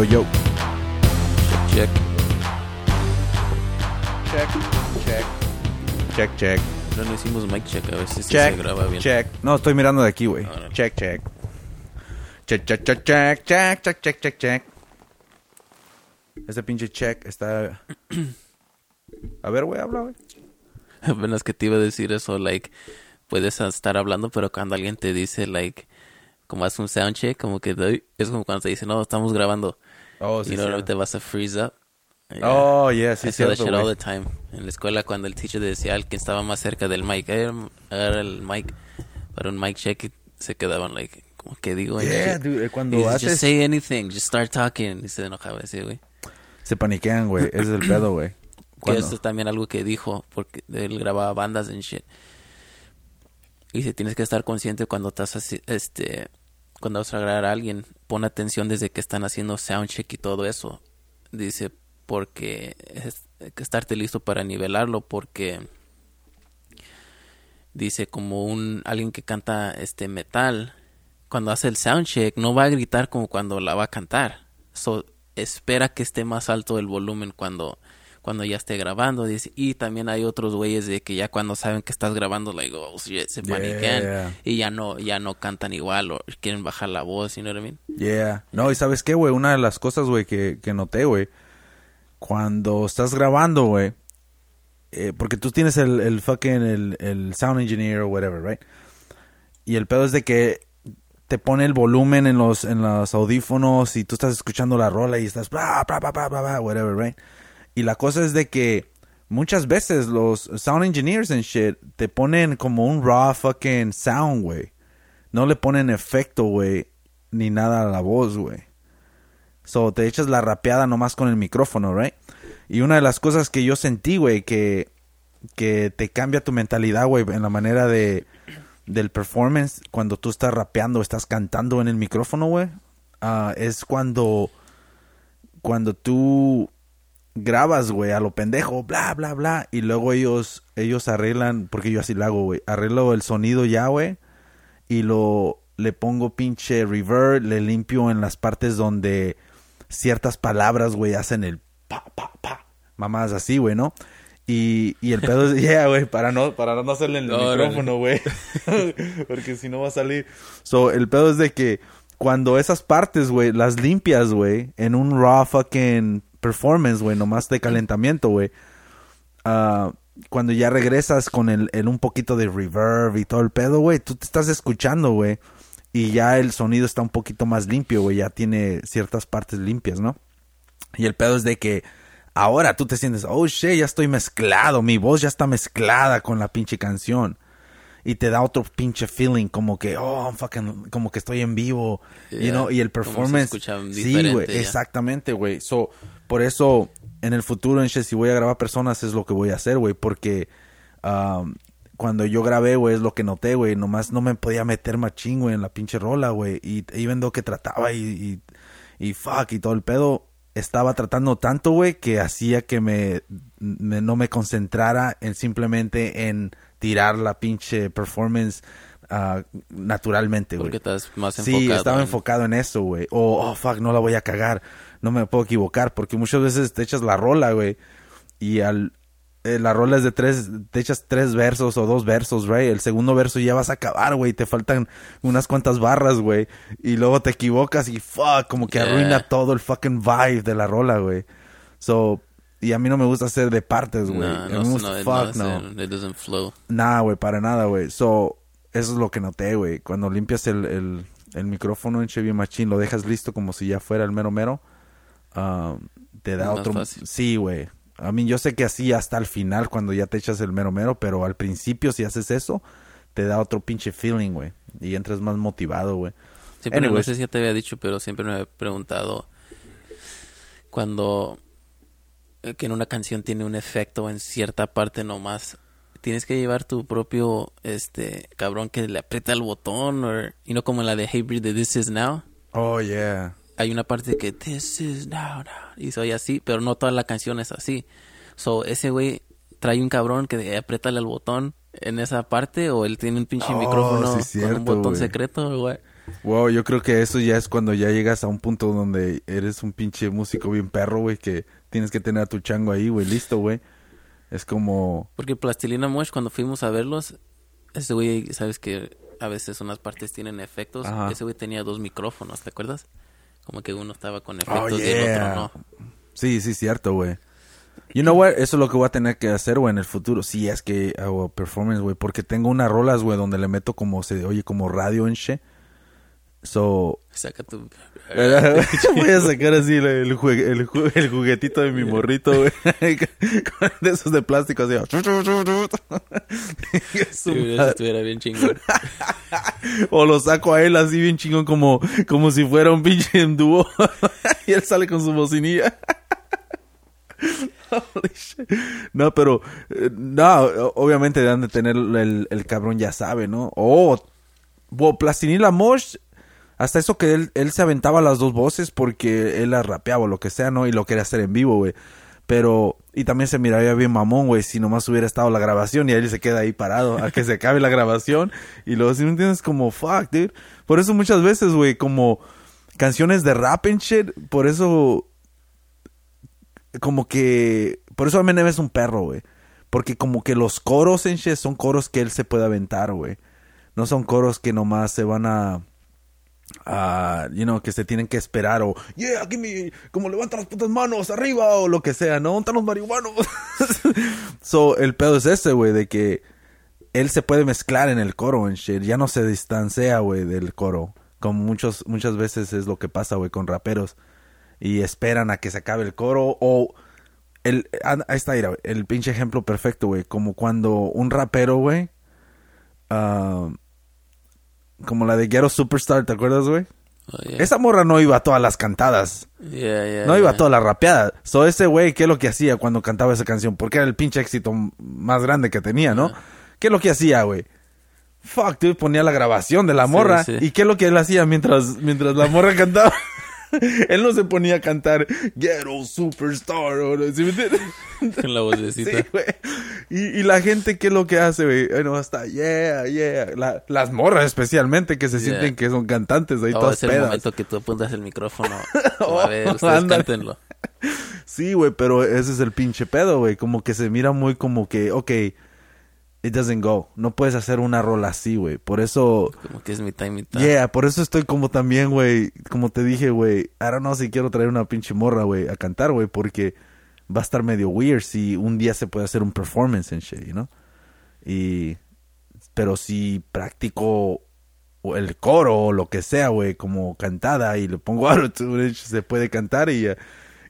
Yo, yo. Check. Check, check. Check, check. No, no hicimos mic check, a ver si Check, se graba bien. check. No, estoy mirando de aquí, güey. Ahora. Check, check. Check, check, check, check, check, check, check, check, check. Ese pinche check está... A ver, güey, habla, güey. Apenas que te iba a decir eso, like, puedes estar hablando, pero cuando alguien te dice, like, como hace un sound check, como que doy- es como cuando te dice, no, estamos grabando. Oh, y no, te vas a freeze up. Yeah. Oh, yeah, sí, I say that cierto, shit all the time. En la escuela, cuando el teacher decía al que estaba más cerca del mic, "Eh, agarra el mic para un mic check, se quedaban, like, como que digo, Yeah, dude, Y cuando haces... just say anything, just start talking. Y se enojaba ese, güey. Se paniquean, güey. Ese es el pedo, güey. Que esto es también algo que dijo, porque él grababa bandas en shit. Y dice, tienes que estar consciente cuando estás así, este, cuando vas a grabar a alguien, pon atención desde que están haciendo soundcheck y todo eso. Dice, porque hay que estarte listo para nivelarlo, porque dice como un alguien que canta este metal, cuando hace el soundcheck no va a gritar como cuando la va a cantar. So, espera que esté más alto el volumen cuando cuando ya esté grabando dice y también hay otros güeyes de que ya cuando saben que estás grabando like oh shit, se Yeah. paniquean y ya no ya no cantan igual o quieren bajar la voz you know what I mean Yeah. No, y ¿sabes qué, güey? Una de las cosas, güey, que, que noté, güey. Cuando estás grabando, güey. eh, porque tú tienes el, el fucking, el, el sound engineer o whatever, right? Y el pedo es de que te pone el volumen en los, en los audífonos y tú estás escuchando la rola y estás bla, bla, bla, bla, bla, bla, whatever, right? Y la cosa es de que muchas veces los sound engineers and shit te ponen como un raw fucking sound, güey. No le ponen efecto, güey, ni nada a la voz, güey. So, te echas la rapeada nomás con el micrófono, right? Y una de las cosas que yo sentí, güey, que, que te cambia tu mentalidad, güey, en la manera de del performance cuando tú estás rapeando, estás cantando en el micrófono, güey, ah, es cuando cuando tú grabas, güey, a lo pendejo, bla, bla, bla, y luego ellos ellos arreglan, porque yo así lo hago, güey, arreglo el sonido ya, güey, y lo le pongo pinche reverb, le limpio en las partes donde ciertas palabras, güey, hacen el pa pa pa, mamás así, güey, ¿no? Y, y el pedo es, yeah, güey, para no, para no hacerle en el Órale. micrófono, güey. Porque si no va a salir. So, el pedo es de que cuando esas partes, güey, las limpias, güey, en un raw fucking performance, güey, nomás de calentamiento, güey. ah, cuando ya regresas con el, un poquito de reverb y todo el pedo, güey, tú te estás escuchando, güey. Y ya el sonido está un poquito más limpio, güey. Ya tiene ciertas partes limpias, ¿no? Y el pedo es de que ahora tú te sientes, oh shit, ya estoy mezclado, mi voz ya está mezclada con la pinche canción. Y te da otro pinche feeling, como que, oh, I'm fucking, como que estoy en vivo, you know, y el performance. Sí, güey, exactamente, güey. So, por eso, en el futuro, en si voy a grabar personas, es lo que voy a hacer, güey, porque um, cuando yo grabé, güey, es lo que noté, güey, nomás no me podía meter machín, güey, en la pinche rola, güey, y though que trataba y, y, y fuck, y todo el pedo, estaba tratando tanto, güey, que hacía que me, me- no me concentrara en simplemente en tirar la pinche performance ah, naturalmente, güey. porque estás más enfocado Sí, estaba en- enfocado en eso, güey. O, oh, fuck, no la voy a cagar. No me puedo equivocar. Porque muchas veces te echas la rola, güey. Y al... eh, la rola es de tres... Te echas tres versos o dos versos, güey. El segundo verso ya vas a acabar, güey. Te faltan unas cuantas barras, güey. Y luego te equivocas y fuck, como que Yeah. arruina todo el fucking vibe de la rola, güey. So... Y a mí no me gusta hacer de partes, güey. No, no, me gusta, no, no, fuck, es- no. it doesn't flow. Nah, güey, para nada, güey. So, eso es lo que noté, güey. Cuando limpias el, el, el micrófono en Chevy Machine, lo dejas listo como si ya fuera el mero mero. ah, te da otro... fácil. Sí, güey. A mí yo sé que así hasta el final cuando ya te echas el mero mero, pero al principio si haces eso, te da otro pinche feeling, güey. Y entras más motivado, güey. Sí, pero no Anyways. sé si ya te había dicho, pero siempre me he preguntado cuando que en una canción tiene un efecto en cierta parte nomás. Tienes que llevar tu propio, este, cabrón que le aprieta el botón, o, y no como en la de Hey Breed de This Is Now. Oh, yeah. Hay una parte que This Is Now, now, y soy así, pero no toda la canción es así. So, ese güey trae un cabrón que apriétale el botón en esa parte, o él tiene un pinche Oh, micrófono sí, con un cierto, botón güey. secreto, güey. Wow, yo creo que eso ya es cuando ya llegas a un punto donde eres un pinche músico bien perro, güey, que tienes que tener a tu chango ahí, güey, listo, güey. Es como... Porque Plastilina Mosh, cuando fuimos a verlos, ese güey, sabes que a veces unas partes tienen efectos. Ajá. Ese güey tenía dos micrófonos, ¿te acuerdas? Como que uno estaba con Oh, efectos y el otro no. Sí, sí, cierto, güey. You know what? Eso es lo que voy a tener que hacer, güey, en el futuro. Sí, es que hago performance, güey. Porque tengo unas rolas, güey, donde le meto como se oye como radio en shit. So, Saca tu... voy a sacar así el, el, el ju- el juguetito de mi morrito, güey. Con- de esos de plástico, así. Sí, eso estuviera bien chingón. o lo saco a él así bien chingón como, como si fuera un pinche dúo. y él sale con su bocinilla. No, pero eh, no, obviamente han de tener el, el cabrón ya sabe, ¿no? Oh, Plastinila Mosh, hasta eso que él, él se aventaba las dos voces porque él las rapeaba o lo que sea, ¿no? Y lo quería hacer en vivo, güey. Pero, y también se miraría bien mamón, güey, si nomás hubiera estado la grabación y él se queda ahí parado a que se acabe la grabación. Y luego, si no entiendes, como, fuck, dude. Por eso muchas veces, güey, como canciones de rap and shit, por eso como que por eso Eminem es un perro, güey. Porque como que los coros en shit son coros que él se puede aventar, güey. No son coros que nomás se van a a, you know, que se tienen que esperar o yeah, give me como levanta las putas manos arriba o lo que sea, no, están los marihuanos. so, el pedo es ese, güey, de que él se puede mezclar en el coro en shit, ya no se distancia, güey, del coro. Como muchos muchas veces es lo que pasa, güey, con raperos y esperan a que se acabe el coro o el ah, ahí está el pinche ejemplo perfecto güey como cuando un rapero güey ah, como la de Ghetto Superstar te acuerdas güey Oh, yeah. esa morra no iba a todas las cantadas Yeah, yeah, no iba a todas las rapeadas so ese güey qué es lo que hacía cuando cantaba esa canción porque era el pinche éxito más grande que tenía no qué es lo que hacía güey Fuck, dude, ponía la grabación de la Sí, morra. sí. ¿Y qué es lo que él hacía mientras, mientras la morra cantaba? él no se ponía a cantar Ghetto Superstar. ¿Sí me? Con la vocecita. Sí, güey. Y, y la gente, ¿qué es lo que hace, güey? Bueno, hasta, yeah, yeah. La- las morras especialmente que se Yeah. sienten que son cantantes ahí Oh, todas es el pedas. momento que tú apuntas el micrófono. Oh, a ver, ustedes cántenlo. Sí, güey, pero ese es el pinche pedo, güey. Como que se mira muy como que, ok, it doesn't go. No puedes hacer una rola así, güey. Por eso... Como que es mitad y mitad. Yeah, por eso estoy como también, güey, como te dije, güey, I don't know si quiero traer una pinche morra, güey, a cantar, güey, porque va a estar medio weird si un día se puede hacer un performance en shit, you know? Y, pero si practico el coro o lo que sea, güey, como cantada y le pongo autotune, se puede cantar y, eh,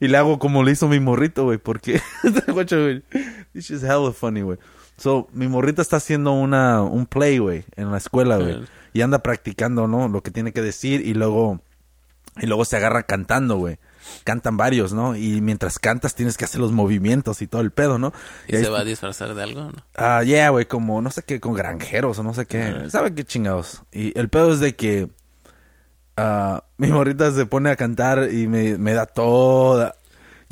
y le hago como le hizo mi morrito, güey, porque, güey, this is hella funny, güey. So, mi morrita está haciendo una, un play, güey, en la escuela, güey. Y anda practicando, ¿no? Lo que tiene que decir y luego, y luego se agarra cantando, güey. Cantan varios, ¿no? Y mientras cantas tienes que hacer los movimientos y todo el pedo, ¿no? ¿Y ahí se va a disfrazar de algo? ¿no? Ah, yeah, güey, como no sé qué, con granjeros o no sé qué. Ajá. ¿Sabe qué chingados? Y el pedo es de que ah, mi morrita se pone a cantar y me, me da toda.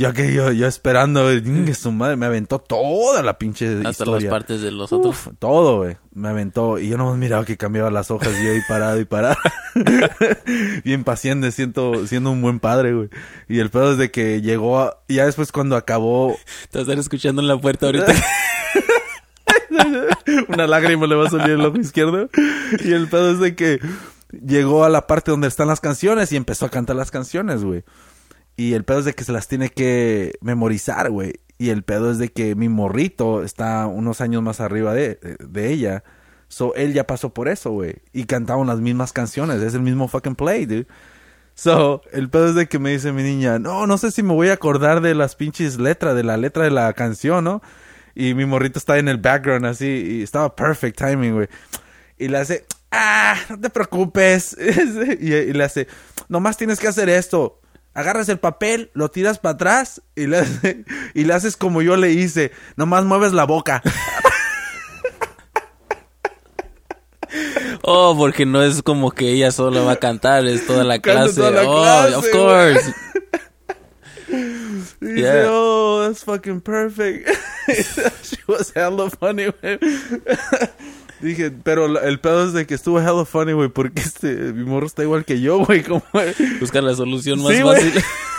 Yo que yo, yo esperando, güey, que su madre me aventó toda la pinche Hasta historia. las partes de los otros. Uf, todo, güey. Me aventó. Y yo no miraba que cambiaba las hojas y ahí parado y parado. Bien paciente, siento, siendo un buen padre, güey. Y el pedo es de que llegó a... Ya después cuando acabó... Te vas a estar escuchando en la puerta ahorita. Una lágrima le va a salir el ojo izquierdo. Y el pedo es de que llegó a la parte donde están las canciones y empezó a cantar las canciones, güey. Y el pedo es de que se las tiene que memorizar, güey. Y el pedo es de que mi morrito está unos años más arriba de, de ella. So, él ya pasó por eso, güey. Y cantaban las mismas canciones. Es el mismo fucking play, dude. So, el pedo es de que me dice mi niña, no, no sé si me voy a acordar de las pinches letras, de la letra de la canción, ¿no? Y mi morrito está en el background así, y estaba perfect timing, güey. Y le hace, ah, no te preocupes. y, y le hace, nomás tienes que hacer esto. Agarras el papel, lo tiras para atrás y le, hace- y le haces como yo le hice. Nomás mueves la boca. Oh, porque no es como que ella sola va a cantar, es toda la clase. toda la oh, clase, of course. Yeah. oh, that's fucking perfect. She was hella funny. Dije, pero el pedo es de que estuvo hella funny, güey, porque este, mi morro está igual que yo, güey, como... Buscar la solución más Sí, fácil.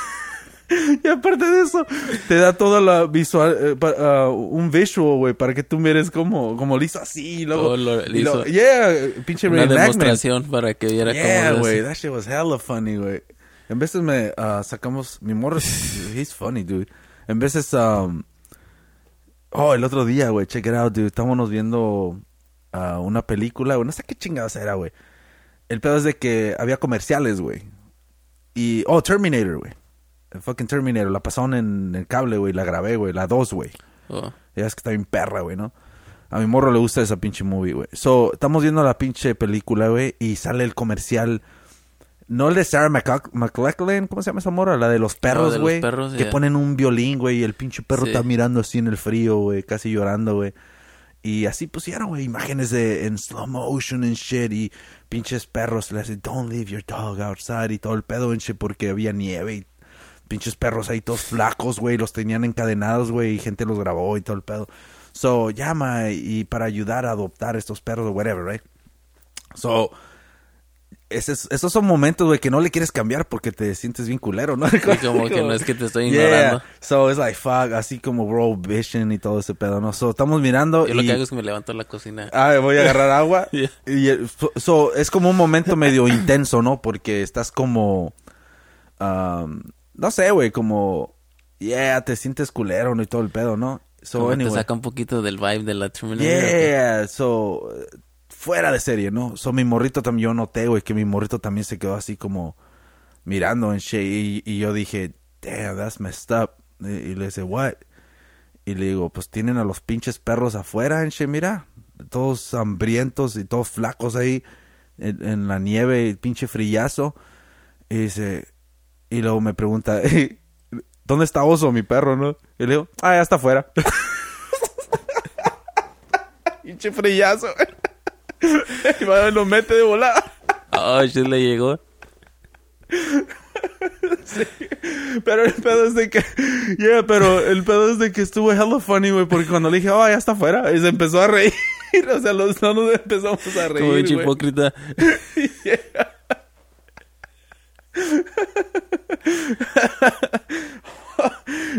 Y aparte de eso, te da toda la visual, eh, pa- ah, un visual, güey, para que tú mires como, como lo hizo así, y luego... Oh, lo- y yeah, pinche Una demostración para que viera Yeah, cómo güey, that shit was hella funny, güey. En veces me ah, sacamos, mi morro, he's funny, dude. En veces, um, oh, el otro día, güey, check it out, dude. Estábamos viendo ah, una película, güey, no sé qué chingados era, güey. El pedo es de que había comerciales, güey. Y, oh, Terminator, güey. El fucking Terminator, la pasaron en el cable, güey, la grabé, güey, la 2, güey. Oh. Ya es que está bien perra, güey, ¿no? A mi morro le gusta esa pinche movie, güey. So, estamos viendo la pinche película, güey, y sale el comercial. No el de Sarah McLach- McLachlan, ¿cómo se llama esa morra? La de los perros, güey. que ponen un violín, güey, y el pinche perro Sí. está mirando así en el frío, güey, casi llorando, güey. Y así pusieron, güey, imágenes de en slow motion and shit, y pinches perros le hacen, don't leave your dog outside, y todo el pedo en shit, porque había nieve, y pinches perros ahí todos flacos, güey, los tenían encadenados, güey, y gente los grabó y todo el pedo. So, llama y para ayudar a adoptar estos perros o whatever, right? So, ese es- esos son momentos, güey, que no le quieres cambiar porque te sientes bien culero, ¿no? Y como que no es que te estoy Yeah. ignorando. So, it's like, fuck, así como World Vision y todo ese pedo, ¿no? So, estamos mirando Yo lo y... que hago es que me levanto a la cocina. Ah, voy a agarrar agua. Yeah. Y eh, so- so, es como un momento medio intenso, ¿no? Porque estás como... um, no sé, güey, como... Yeah, te sientes culero, ¿no? Y todo el pedo, ¿no? So, te saca un poquito del vibe de la Terminator. Yeah, so... Fuera de serie, ¿no? So, mi morrito también, yo noté, güey, que mi morrito también se quedó así como... Mirando en. Y, yo dije, damn, that's messed up. Y, le dice, what? Y le digo, pues tienen a los pinches perros afuera en shit, mira. Todos hambrientos y todos flacos ahí en, la nieve, y pinche frillazo. Y dice, y luego me pregunta, ¿dónde está Oso, mi perro, no? Y le digo, ah, ya está afuera. pinche frillazo. y va, lo mete de volada. Oh, shit, le llegó. Pero el pedo es de que, yeah, pero el pedo es de que estuvo hella funny, güey, porque cuando le dije, oh, ya está afuera, y se empezó a reír. O sea, los dos nos empezamos a reír. Como güey. hipócrita.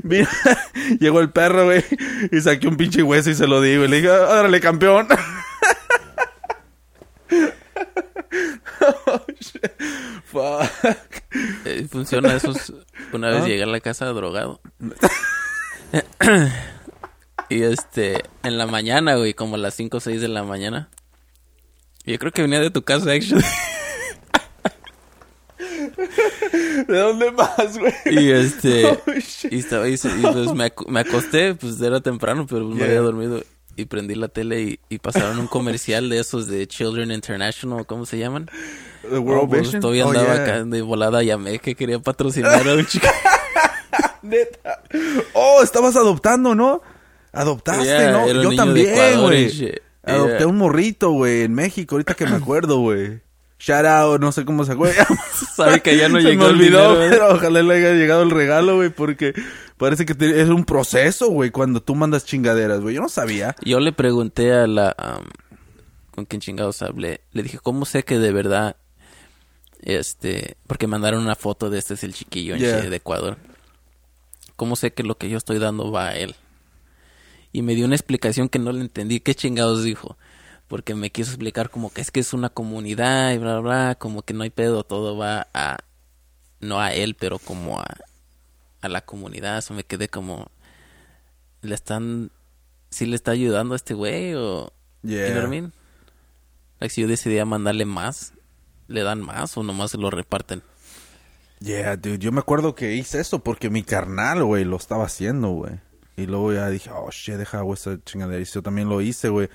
Mira, llegó el perro, güey, y saqué un pinche hueso y se lo di, güey. Le dije, órale, campeón. Oh, shit. Fuck. Eh, funciona eso. es- Una vez Ah. llegué a la casa drogado. y este, en la mañana, güey, como a las 5 o 6 de la mañana. Yo creo que venía de tu casa, actually. ¿De dónde más, güey? Y este, Oh, y estaba ahí, y pues me, ac- me acosté, pues era temprano, pero me Yeah. había dormido. Y prendí la tele y, y pasaron un comercial de esos de Children International, ¿cómo se llaman? The World Oh, pues, Vision? todavía Oh, andaba yeah. acá de volada, llamé que quería patrocinar a un chico. Neta. Oh, estabas adoptando, ¿no? Adoptaste, Yeah, ¿no? Yo también, güey. Adopté Yeah. un morrito, güey, en México, ahorita que me acuerdo, güey. Shout out, no sé cómo se acuerda. Sabe que ya no se llegó me el olvidó, dinero, ¿eh? pero ojalá le haya llegado el regalo, güey, porque parece que te- es un proceso, güey, cuando tú mandas chingaderas, güey. Yo no sabía. Yo le pregunté a la... ¿Con quién chingados hablé? Le dije, ¿cómo sé que de verdad... Este... Porque mandaron una foto de este es el chiquillo en Yeah. De Ecuador. ¿Cómo sé que lo que yo estoy dando va a él? Y me dio una explicación que no le entendí. ¿Qué chingados dijo? Porque me quiso explicar como que es que es una comunidad y bla, bla, bla. Como que no hay pedo. Todo va a... No a él, pero como a... A la comunidad. Eso me quedé como... Le están... ¿Sí le está ayudando a este güey o...? Yeah. You know what I mean? Like, si yo decidía mandarle más, ¿le dan más o nomás se lo reparten? Yeah, dude, yo me acuerdo que hice eso porque mi carnal, güey, lo estaba haciendo, güey. Y luego ya dije, oh, shit, deja, güey, esa chingadera. Y yo también lo hice, güey.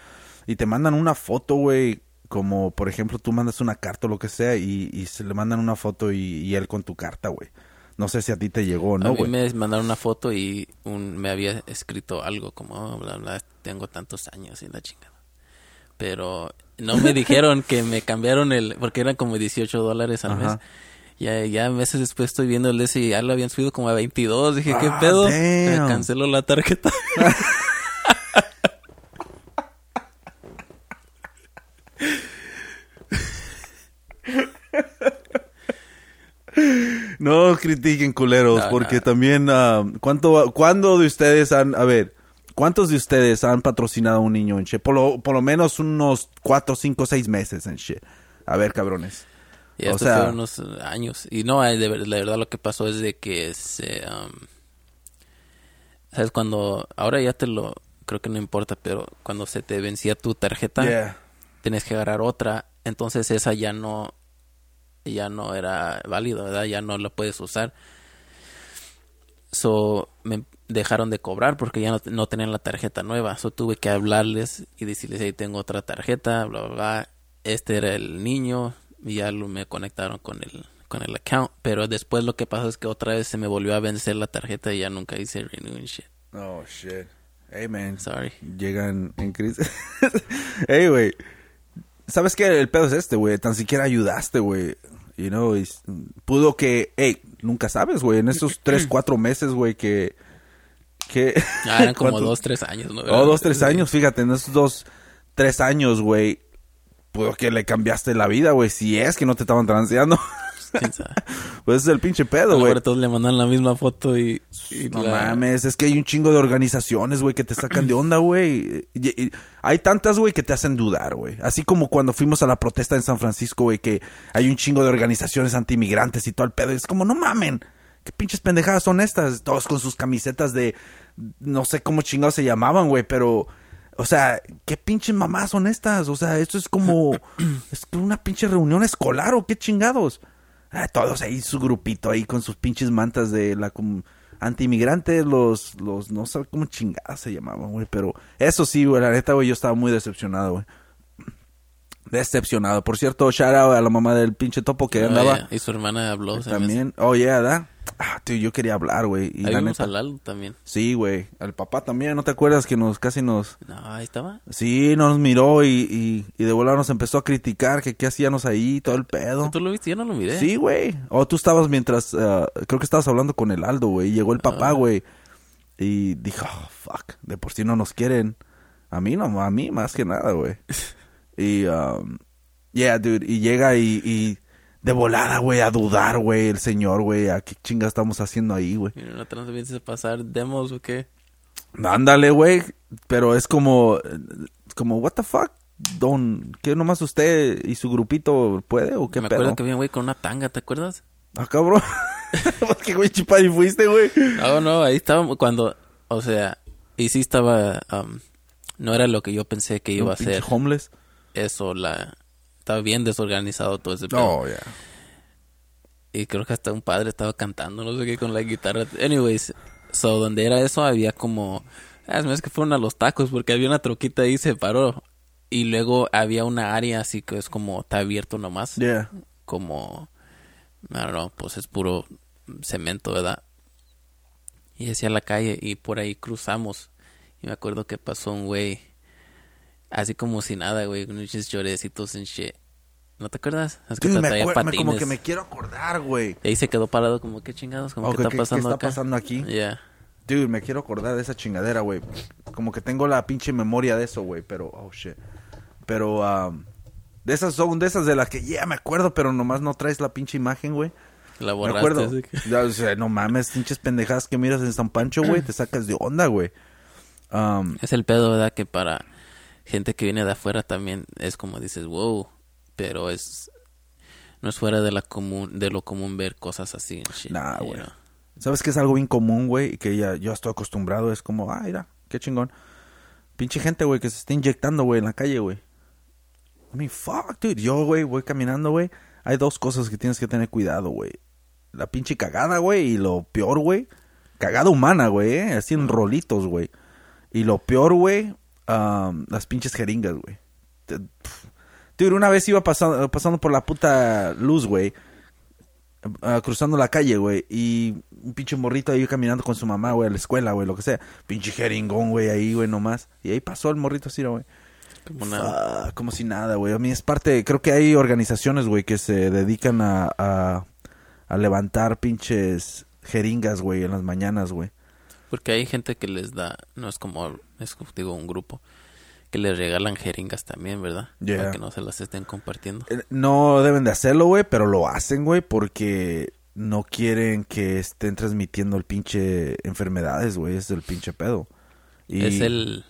Y te mandan una foto, güey, como, por ejemplo, tú mandas una carta o lo que sea y, y se le mandan una foto y, y él con tu carta, güey. No sé si a ti te llegó o a no, mí güey. me mandaron una foto y un, me había escrito algo como, oh, bla, bla, tengo tantos años y la chingada. Pero no me dijeron que me cambiaron el, porque eran como 18 dólares al Ajá. mes. Ya, ya meses después estoy viendo el ese y ya lo habían subido como a 22. Dije, ¿qué Ah, pedo? canceló la tarjeta. critiquen, culeros, No, porque no. también, ah, ¿cuánto, ¿cuándo de ustedes han, a ver, cuántos de ustedes han patrocinado a un niño en shit? Por lo, por lo menos unos cuatro, cinco, seis meses en shit. A ver, cabrones. Y O sea- fue unos años. Y no, eh, la verdad lo que pasó es de que se... um, ¿Sabes? Cuando... Ahora ya te lo... Creo que no importa, pero cuando se te vencía tu tarjeta, Yeah. tienes que agarrar otra. Entonces esa ya no... Ya no era válida, ¿verdad? Ya no la puedes usar. So, me dejaron de cobrar porque ya no, no tenían la tarjeta nueva. So, tuve que hablarles y decirles, hey, tengo otra tarjeta, bla, bla, bla. Este era el niño y ya lo, me conectaron con el, con el account. Pero después lo que pasó es que otra vez se me volvió a vencer la tarjeta y ya nunca hice renew and shit. Oh, shit. Hey, man. Sorry. Llegan en crisis. hey, güey. ¿Sabes qué? El pedo es este, güey. Tan siquiera ayudaste, güey. You know, y pudo que... Hey, nunca sabes, güey. En esos tres, cuatro meses, güey, que... que Ah, eran como dos, tres años, ¿no? Oh, dos, tres años, fíjate, en esos dos, tres años, güey, pudo que le cambiaste la vida, güey, si es que no te estaban transeando. ¿Quién sabe? pues es el pinche pedo, güey. Ahora todos le mandan la misma foto y... y No la- mames, es que hay un chingo de organizaciones, güey, que te sacan de onda, güey. Hay tantas, güey, que te hacen dudar, güey. Así como cuando fuimos a la protesta en San Francisco, güey, que hay un chingo de organizaciones anti-inmigrantes y todo el pedo. Y es como, no mamen, qué pinches pendejadas son estas. Todos con sus camisetas de, no sé cómo chingados se llamaban, güey, pero... O sea, ¿qué pinches mamás son estas? O sea, esto es como... es una pinche reunión escolar o qué chingados. Ah, todos ahí, su grupito ahí con sus pinches mantas de la anti-inmigrantes, los, los, no sé cómo chingadas se llamaban, güey, pero eso sí, güey, la neta, güey, yo estaba muy decepcionado, güey. Decepcionado. Por cierto, shout out a la mamá del pinche topo que Oh, andaba yeah. Y su hermana habló. hace. también. Oh, yeah, ¿da? Ah, tío, yo quería hablar, güey. Ahí la vimos neta, a Lalo también. sí, güey. Al papá también, ¿no te acuerdas que nos, casi nos, No, ahí estaba. sí, nos miró y, y, y de volada nos empezó a criticar que qué hacíamos ahí, todo el pedo. ¿Tú lo viste? Yo no lo miré. Sí, güey. O tú estabas mientras, ah, creo que estabas hablando con el Aldo, güey. Llegó el papá, Ah. güey. Y dijo, oh, fuck, de por sí no nos quieren. A mí no, a mí más que nada, güey. y, um, yeah, dude. Y llega y, y de volada, güey, a dudar, güey, el señor, güey. ¿A qué chinga estamos haciendo ahí, güey? ¿no te nos vienes a pasar demos o qué? Ándale, güey. Pero es como, como, what the fuck? Don, ¿qué nomás usted y su grupito puede o qué Me pedo? acuerdo que había güey con una tanga, ¿te acuerdas? Ah, cabrón. ¿Qué güey chipari fuiste, güey? No, no, ahí estaba cuando, o sea, y sí estaba, um, no era lo que yo pensé que iba a ser homeless. eso, la, estaba bien desorganizado todo ese pedo. Oh, yeah. Y creo que hasta un padre estaba cantando, no sé qué, con la guitarra. Anyways, so, donde era eso había como... Ah, es más que fueron a los tacos porque había una troquita ahí y se paró. Y luego había una área así que es como, está abierto nomás. Yeah. Como, don't know, pues es puro cemento, ¿verdad? Y hacia la calle y por ahí cruzamos. Y me acuerdo que pasó un güey, así como si nada, güey, con muchos llorecitos en shit. ¿No te acuerdas? Es que Dude, me acuerdo, me- como que me quiero acordar, güey. Y ahí se quedó parado como, ¿qué chingados? Como, ¿qué está ¿qué- pasando qué está acá? pasando aquí? Yeah. Dude, me quiero acordar de esa chingadera, güey. Como que tengo la pinche memoria de eso, güey. Pero, oh, shit. Pero, um, de esas son de esas de las que, yeah, me acuerdo, pero nomás no traes la pinche imagen, güey. La Me borraste. acuerdo. que- Ya, o sea, no mames, pinches pendejadas que miras en San Pancho, güey. Te sacas de onda, güey. Um, Es el pedo, ¿verdad? Que para gente que viene de afuera también es como dices, wow. Pero es... No es fuera de, la común, de lo común ver cosas así. shit, Nah, güey. know. ¿Sabes qué es algo bien común, güey? Y que ya yo estoy acostumbrado. Es como, ah, mira, qué chingón. Pinche gente, güey, que se está inyectando, güey, en la calle, güey. I mean, fuck, dude. Yo, güey, voy caminando, güey. Hay dos cosas que tienes que tener cuidado, güey. La pinche cagada, güey. Y lo peor, güey. Cagada humana, güey, ¿eh? Así en rolitos, güey. Y lo peor, güey, um, las pinches jeringas, güey. Dude, una vez iba pasando, pasando por la puta luz, güey. ah, cruzando la calle, güey. Y un pinche morrito ahí caminando con su mamá, güey, a la escuela, güey, lo que sea. Pinche jeringón, güey, ahí, güey, nomás. Y ahí pasó el morrito así, güey. Como. Ah, como si nada, güey. A mí es parte, creo que hay organizaciones, güey, que se dedican a, a, a levantar pinches jeringas, güey, en las mañanas, güey. Porque hay gente que les da... No es como... Es digo, un grupo. Que les regalan jeringas también, ¿verdad? Yeah. Para que no se las estén compartiendo. Eh, No deben de hacerlo, güey, pero lo hacen, güey, porque no quieren que estén transmitiendo el pinche enfermedades, güey. Es el pinche pedo. Y Es el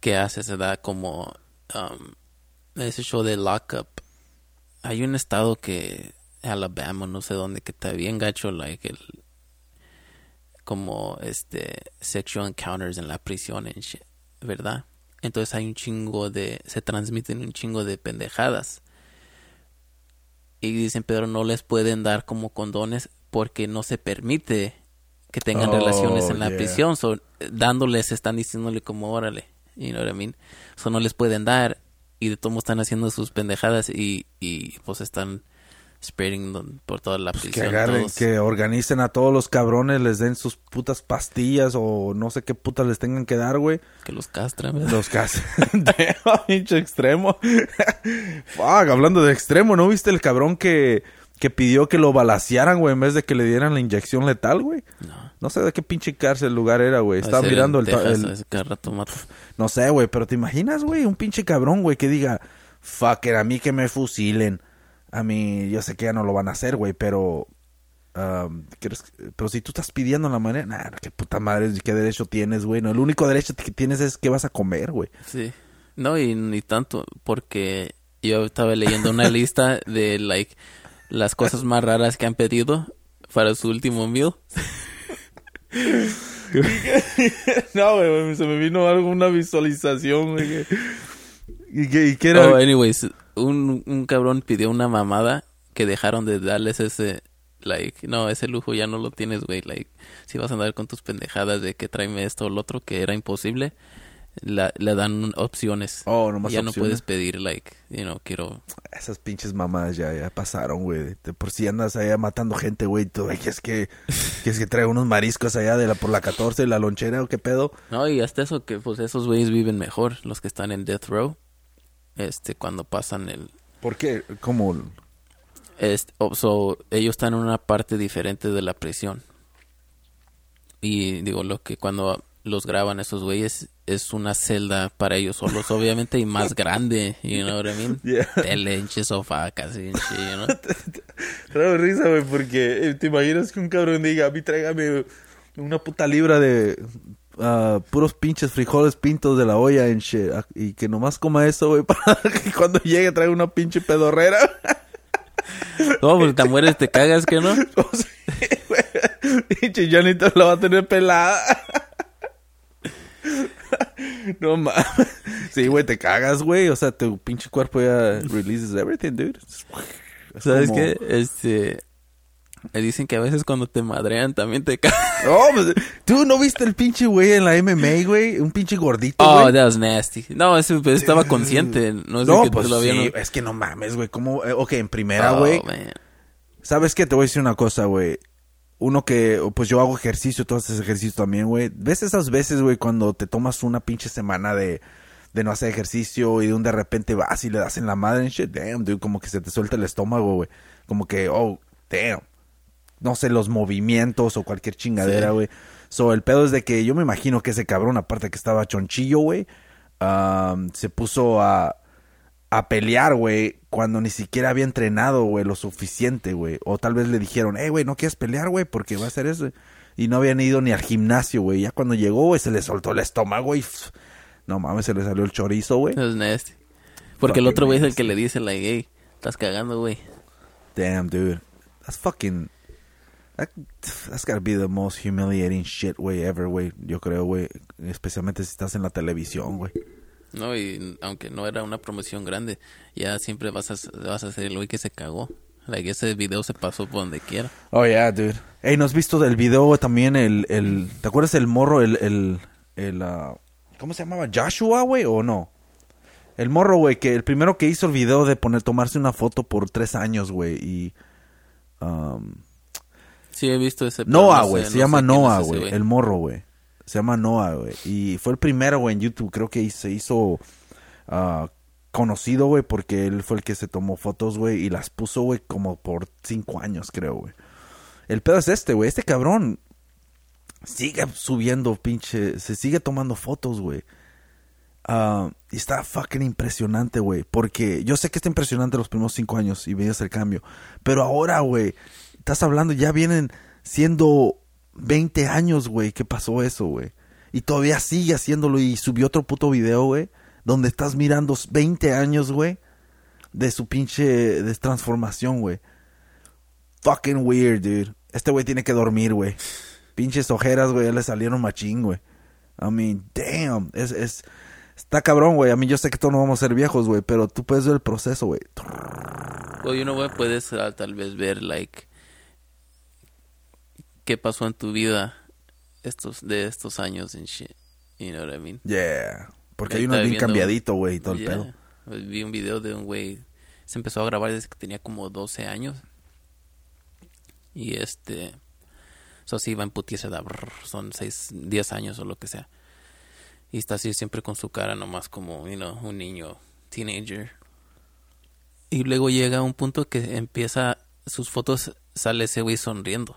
que hace, se da como um, ese show de Lockup. Hay un estado que, Alabama, no sé dónde, que está bien gacho, like, el, como este, sexual encounters en la prisión, en shit, ¿verdad? Entonces hay un chingo de, se transmiten un chingo de pendejadas. Y dicen, pero no les pueden dar como condones porque no se permite que tengan Oh, relaciones en la yeah. prisión. So, dándoles, están diciéndole como, órale, you know what I mean? So, no les pueden dar y de todo están haciendo sus pendejadas y, y pues están spreading por toda la Pues que prisión. agarren, todos. que organicen a todos los cabrones, les den sus putas pastillas o no sé qué putas les tengan que dar, güey. que los castran, ¿verdad? Los casos. pinche extremo. Fuck, hablando de extremo, ¿no viste el cabrón que, que pidió que lo balacearan, güey, en vez de que le dieran la inyección letal, güey? No. No sé de qué pinche cárcel lugar era, güey. Estaba mirando el, Texas, el- cada rato. No sé, güey, pero te imaginas, güey, un pinche cabrón, güey, que diga, fucker, a mí que me fusilen. A mí, yo sé que ya no lo van a hacer, güey, pero... um, ¿quieres- pero si tú estás pidiendo la manera, nah, qué puta madre, qué derecho tienes, güey. No, el único derecho que tienes es que vas a comer, güey. Sí. No, y ni tanto, porque yo estaba leyendo una lista de, like, las cosas más raras que han pedido para su último meal. no, güey, se me vino alguna visualización, güey. ¿Y qué, y qué era? Oh, anyways, un, un cabrón pidió una mamada que dejaron de darles ese, like, no, ese lujo ya no lo tienes, güey, like, si vas a andar con tus pendejadas de que tráeme esto o lo otro, que era imposible, la, le dan opciones. Oh, nomás ya no puedes pedir, like, you know, quiero... Esas pinches mamadas ya, ya pasaron, güey. Por si andas allá matando gente, güey. Tú quieres que, quieres que traiga unos mariscos allá de la, por la 14, la lonchera o qué pedo. No, y hasta eso que, pues, esos güeyes viven mejor, los que están en death row, este, cuando pasan el... ¿Por qué? ¿Cómo? Este, oh, so, ellos están en una parte diferente de la prisión. Y digo, lo que cuando los graban esos güeyes es una celda para ellos solos, obviamente, y más grande, you know what I mean? Yeah. Tele, hinche sofá, casi, hinche, you know? Raro risa, güey, porque eh, te imaginas que un cabrón diga, a mí tráigame una puta libra de puros pinches frijoles pintos de la olla en shit. Y que nomás coma eso, güey, para que cuando llegue traiga una pinche pedorrera. No, porque te mueres, te cagas, que no? O sea, güey, Pinche Janito la va a tener pelada. No mames. Sí, güey, te cagas, güey. O sea, tu pinche cuerpo ya releases everything, dude. Es ¿Sabes como- qué? Este... Me dicen que a veces cuando te madrean también te cagas. No, pues, tú no viste el pinche güey en la MMA, güey. Un pinche gordito, Oh, that was nasty. No, ese pues, estaba consciente. No es de no, que pues todavía sí, no... es que no mames, güey. ¿Cómo? Eh, ok, en primera, Oh, güey. ¿Sabes qué? Te voy a decir una cosa, güey. Uno que, pues yo hago ejercicio, tú haces ejercicio también, güey. ¿Ves esas veces, güey, cuando te tomas una pinche semana de, de no hacer ejercicio y de un de repente vas y le das en la madre and shit? Damn, dude, como que se te suelta el estómago, güey. Como que, oh, damn. No sé, los movimientos o cualquier chingadera, Sí. güey. So, el pedo es de que yo me imagino que ese cabrón, aparte que estaba chonchillo, güey, um, se puso a, a pelear, güey, cuando ni siquiera había entrenado, güey, lo suficiente, güey. O tal vez le dijeron, hey, güey, no quieres pelear, güey, porque va a hacer eso. Y no habían ido ni al gimnasio, güey. Ya cuando llegó, güey, se le soltó el estómago y... pff, no mames, se le salió el chorizo, güey. Was nasty. Porque el otro güey es el que le dice, like, hey, estás cagando, güey. Damn, dude. That's fucking... That, that's gotta be the most humiliating shit, güey, ever, güey. Yo creo, güey. Especialmente si estás en la televisión, güey. No, y aunque no era una promoción grande, ya siempre vas a, vas a ser el güey que se cagó. Like, ese video se pasó por donde quiera. Oh, yeah, dude. Hey, ¿no has visto del video también el, el... ¿Te acuerdas el morro, el... el, el ah, ¿Cómo se llamaba? ¿Joshua, güey, o no? El morro, güey, que el primero que hizo el video de poner, tomarse una foto por tres años, güey, y... um, Sí, he visto ese. Noah, güey, no se llama Noah, güey, el morro, güey. Se llama Noah, güey. Y fue el primero, güey, en YouTube, creo que se hizo ah, conocido, güey, porque él fue el que se tomó fotos, güey, y las puso, güey, como por cinco años, creo, güey. El pedo es este, güey, este cabrón sigue subiendo, pinche, se sigue tomando fotos, güey. Ah, y está fucking impresionante, güey. Porque yo sé que está impresionante los primeros cinco años y veías el cambio. Pero ahora, güey, estás hablando, ya vienen siendo 20 años, güey, que pasó eso, güey. Y todavía sigue haciéndolo y subió otro puto video, güey, donde estás mirando 20 años, güey, de su pinche de transformación, güey. Fucking weird, dude. Este güey tiene que dormir, güey. Pinches ojeras, güey, ya le salieron machín, güey. I mean, damn. Es, es, está cabrón, güey. A mí yo sé que todos no vamos a ser viejos, güey, pero tú puedes ver el proceso, güey. Oye, you know, uh, tal vez ver, like, qué pasó en tu vida estos de estos años en shit. You know what I mean? Yeah. Porque hay uno bien cambiadito, güey, todo el pedo. Pues vi un video de un güey, se empezó a grabar desde que tenía como 12 años. Y este, eso sí, va en putiesa, son 6, 10 años o lo que sea. Y está así siempre con su cara nomás como, you know, un niño, teenager. Y luego llega un punto que empieza, sus fotos, sale ese güey sonriendo.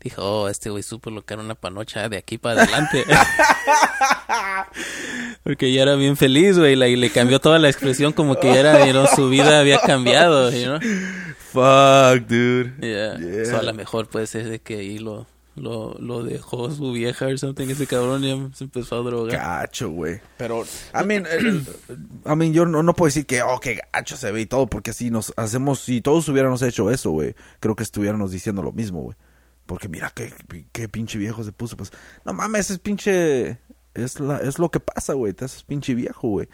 Dijo, oh, este güey supo lo que era una panocha de aquí para adelante. Porque ya era bien feliz, güey, y le cambió toda la expresión como que ya era, you know, su vida había cambiado, you know? Fuck, dude. Yeah. yeah. a lo mejor puede ser de que ahí lo, lo, lo dejó su vieja o something, ese cabrón ya se empezó a drogar. Gacho, güey. Pero, I mean, I mean yo no, no, puedo decir que, oh, qué gacho se ve y todo, porque si nos hacemos, si todos hubiéramos hecho eso, güey, creo que estuviéramos diciendo lo mismo, güey. Porque mira qué, qué pinche viejo se puso. Pues, no mames, es pinche. Es, la, es lo que pasa, güey. Te haces pinche viejo, güey.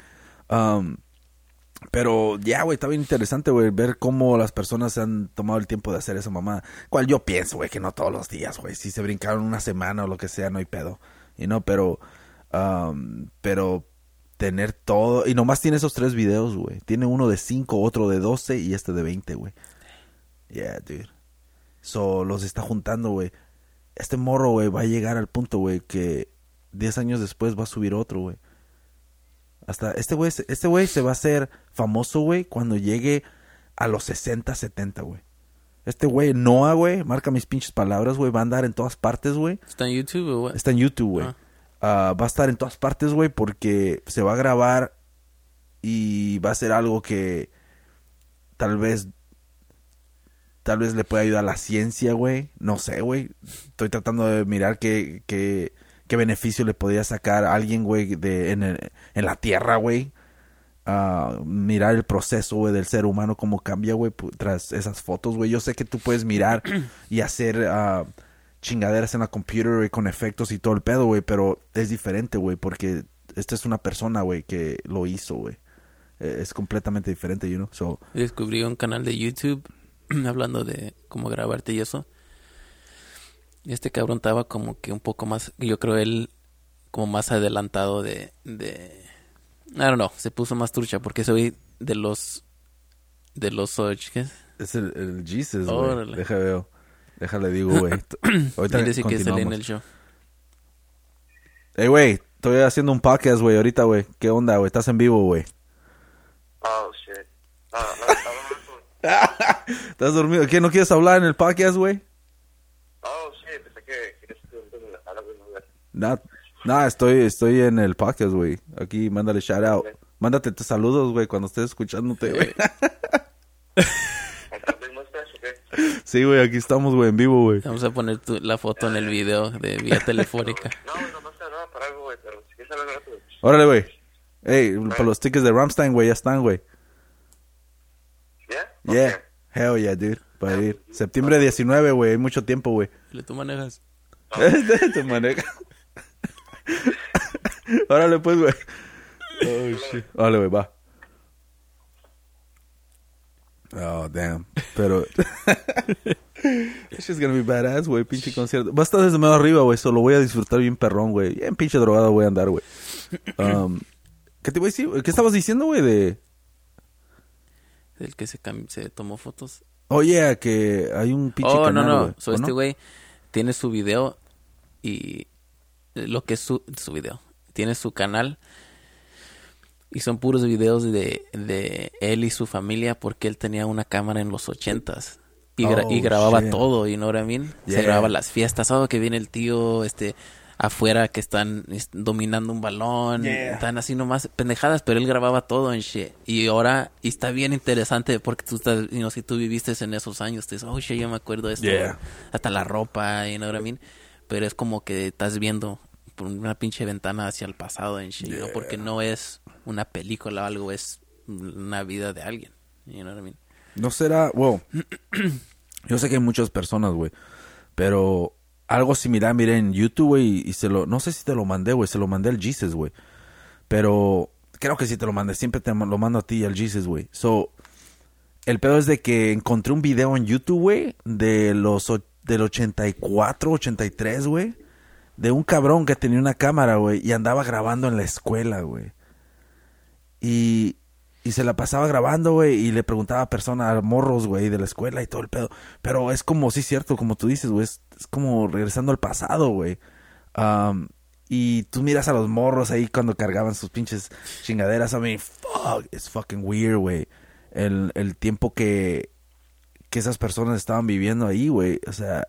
Pero ya, güey, está bien interesante, güey, ver cómo las personas se han tomado el tiempo de hacer esa mamá. Cual yo pienso, güey, que no todos los días, güey. Si se brincaron una semana o lo que sea, no hay pedo. Y no, pero. Pero tener todo. Y nomás tiene esos tres videos, güey. Tiene uno de 5, otro de 12 y este de 20, güey. Yeah, dude. So, los está juntando, güey. Este morro, güey, va a llegar al punto, güey, que 10 años después va a subir otro, güey. Hasta este güey, este güey se va a hacer famoso, güey, cuando llegue a los 60, 70, güey. Este güey, Noah, güey, marca mis pinches palabras, güey, va a andar en todas partes, güey. ¿Está en YouTube o Está en YouTube, güey. Ah. Ah, va a estar en todas partes, güey, porque se va a grabar y va a ser algo que tal vez Tal vez le pueda ayudar a la ciencia, güey. No sé, güey. Estoy tratando de mirar qué, qué, qué beneficio le podría sacar a alguien, güey, de, en, en la Tierra, güey. Uh, mirar el proceso, güey, del ser humano, cómo cambia, güey, tras esas fotos, güey. Yo sé que tú puedes mirar y hacer uh, chingaderas en la computer, güey, con efectos y todo el pedo, güey, pero es diferente, güey, porque esta es una persona, güey, que lo hizo, güey. E, es completamente diferente, you know. So, Descubrí un canal de YouTube hablando de cómo grabarte y eso. Este cabrón estaba como que un poco más, yo creo él como más adelantado de, de, I don't know, se puso más trucha porque soy de los, de los, ¿qué es? el, el Jesus, güey. Deja veo. Déjale digo, güey. Ahorita Dile que en el show. Hey, güey, estoy haciendo un podcast, güey, ahorita, güey. ¿Qué onda, güey? ¿Estás en vivo, güey? Oh, shit. ¿Estás dormido? ¿Qué? ¿No quieres hablar en el podcast, güey? Oh, sí, pensé que quieres Nada, nah, estoy, estoy en el podcast, güey. Aquí, mándale shout out. Mándate tus saludos, güey, cuando estés escuchándote, güey. sí, güey, aquí estamos, güey, en vivo, güey. Vamos a poner tu, la foto en el video de vía telefónica. No, no, no nada para algo, güey, pero si quieres hablar Órale, güey. Ey, para los tickets de Ramstein, güey, ya están, güey. Yeah. Hell yeah, dude. Para ir. Septiembre 19, güey. Hay mucho tiempo, güey. ¿Tú manejas? Tú manejas. Órale, pues, güey. Oh, shit. Órale, güey, va. Oh, damn. Pero... This is gonna be badass, güey. Pinche concierto. Va a estar desde medio arriba, güey. Solo voy a disfrutar bien perrón, güey. Bien pinche drogado voy a andar, güey. Um, ¿Qué te voy a decir? ¿Qué estabas diciendo, güey? De el que se, se tomó fotos. Oye, que hay un pinche Oh, no, no. So, este güey tiene su video y lo que es su, su video. Tiene su canal y son puros videos de, de él y su familia porque él tenía una cámara en los ochentas. Y, y, oh, grababa todo, y no know what I Se grababa las fiestas, oh, que viene el tío, este, afuera que están es- dominando un balón, Yeah. están así nomás pendejadas, pero él grababa todo en shit. Y ahora, y está bien interesante porque tú estás, you know, si tú viviste en esos años, te dices, oh shit, yo me acuerdo de esto. Yeah. Hasta la ropa, you know what I mean? Pero es como que estás viendo por una pinche ventana hacia el pasado en shit, know, porque no es una película o algo, es una vida de alguien. You know what I mean? No será, wow. Yo sé que hay muchas personas, güey. Pero algo similar, miré en YouTube, güey. Y se lo, no sé si te lo mandé, güey. Se lo mandé al Jesus, güey. Pero creo que sí te lo mandé. Siempre te lo mando a ti y al Jesus, güey. So, el pedo es de que encontré un video en YouTube, güey. De los, del 84, 83, güey. De un cabrón que tenía una cámara, güey. Y andaba grabando en la escuela, güey. Y, y se la pasaba grabando, güey, y le preguntaba a personas, a morros, güey, de la escuela y todo el pedo. Pero es como, sí, cierto, como tú dices, güey, es, es como regresando al pasado, güey. Y tú miras a los morros ahí cuando cargaban sus pinches chingaderas. I mean, fuck, it's fucking weird, güey. El, el tiempo que, que esas personas estaban viviendo ahí, güey. O sea,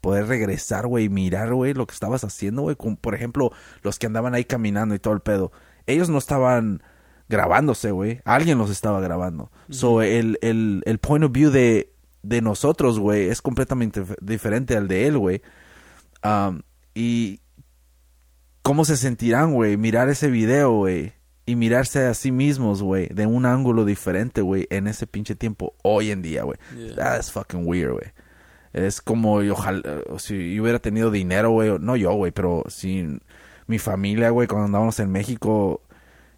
poder regresar, güey, y mirar, güey, lo que estabas haciendo, güey. Por ejemplo, los que andaban ahí caminando y todo el pedo. Ellos no estaban grabándose, güey. Alguien los estaba grabando. So, el, el, el point of view de, de nosotros, güey, es completamente diferente al de él, güey. Um, y cómo se sentirán, güey, mirar ese video, güey. Y mirarse a sí mismos, güey, de un ángulo diferente, güey, en ese pinche tiempo, hoy en día, güey. Yeah. That's fucking weird, güey. Es como, yo, ojalá, si yo hubiera tenido dinero, güey, no yo, güey, pero si mi familia, güey, cuando andábamos en México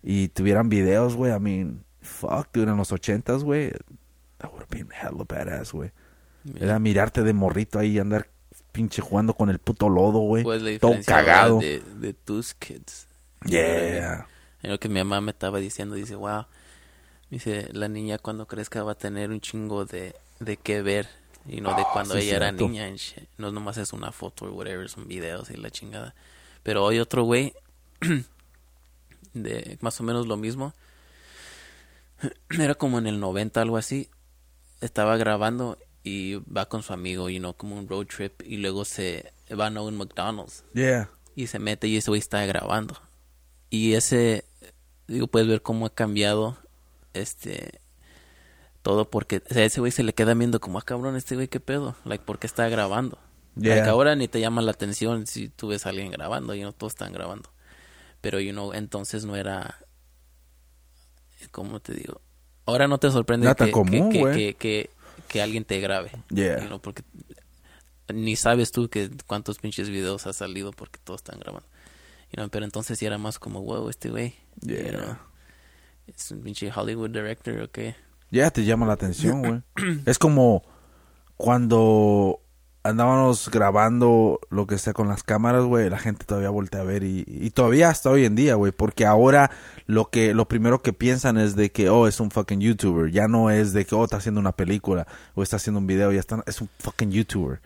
y tuvieran videos, güey, I mean, fuck, dude, en los ochentas, güey, that would have been hella badass, güey. Era mirarte de morrito ahí y andar pinche jugando con el puto lodo, güey. Pues Todo cagado. de, de tus kids. Yeah. Es lo que mi mamá me estaba diciendo, dice, wow, dice, la niña cuando crezca va a tener un chingo de, de qué ver, y no de Ah, cuando sí, ella era cierto. niña, and shit. no nomás es una foto o whatever, son videos y la chingada. Pero hoy otro güey, de más o menos lo mismo, era como en el 90, algo así, estaba grabando y va con su amigo, y no como un road trip, y luego se van a un McDonald's Yeah. y se mete y ese güey está grabando. Y ese, digo, puedes ver cómo ha cambiado este todo porque o sea, ese güey se le queda viendo como, ah, cabrón, este güey, ¿qué pedo? Like, ¿por qué está grabando? Yeah. Like, ahora ni te llama la atención si tú ves a alguien grabando, y no todos están grabando. Pero, you know, entonces no era, ¿cómo te digo? Ahora no te sorprende que, común, que, que, que, alguien te grabe. Yeah. you know, porque ni sabes tú que cuántos pinches videos ha salido porque todos están grabando. You know, pero entonces sí era más como, wow, este güey. you Yeah. know, es un pinche Hollywood director o qué. Ya te llama la atención, güey. es como cuando andábamos grabando lo que sea con las cámaras, güey, la gente todavía voltea a ver y, y todavía hasta hoy en día, güey, porque ahora lo que lo primero que piensan es de que oh, es un fucking youtuber, ya no es de que oh, está haciendo una película o está haciendo un video, ya está es un fucking youtuber.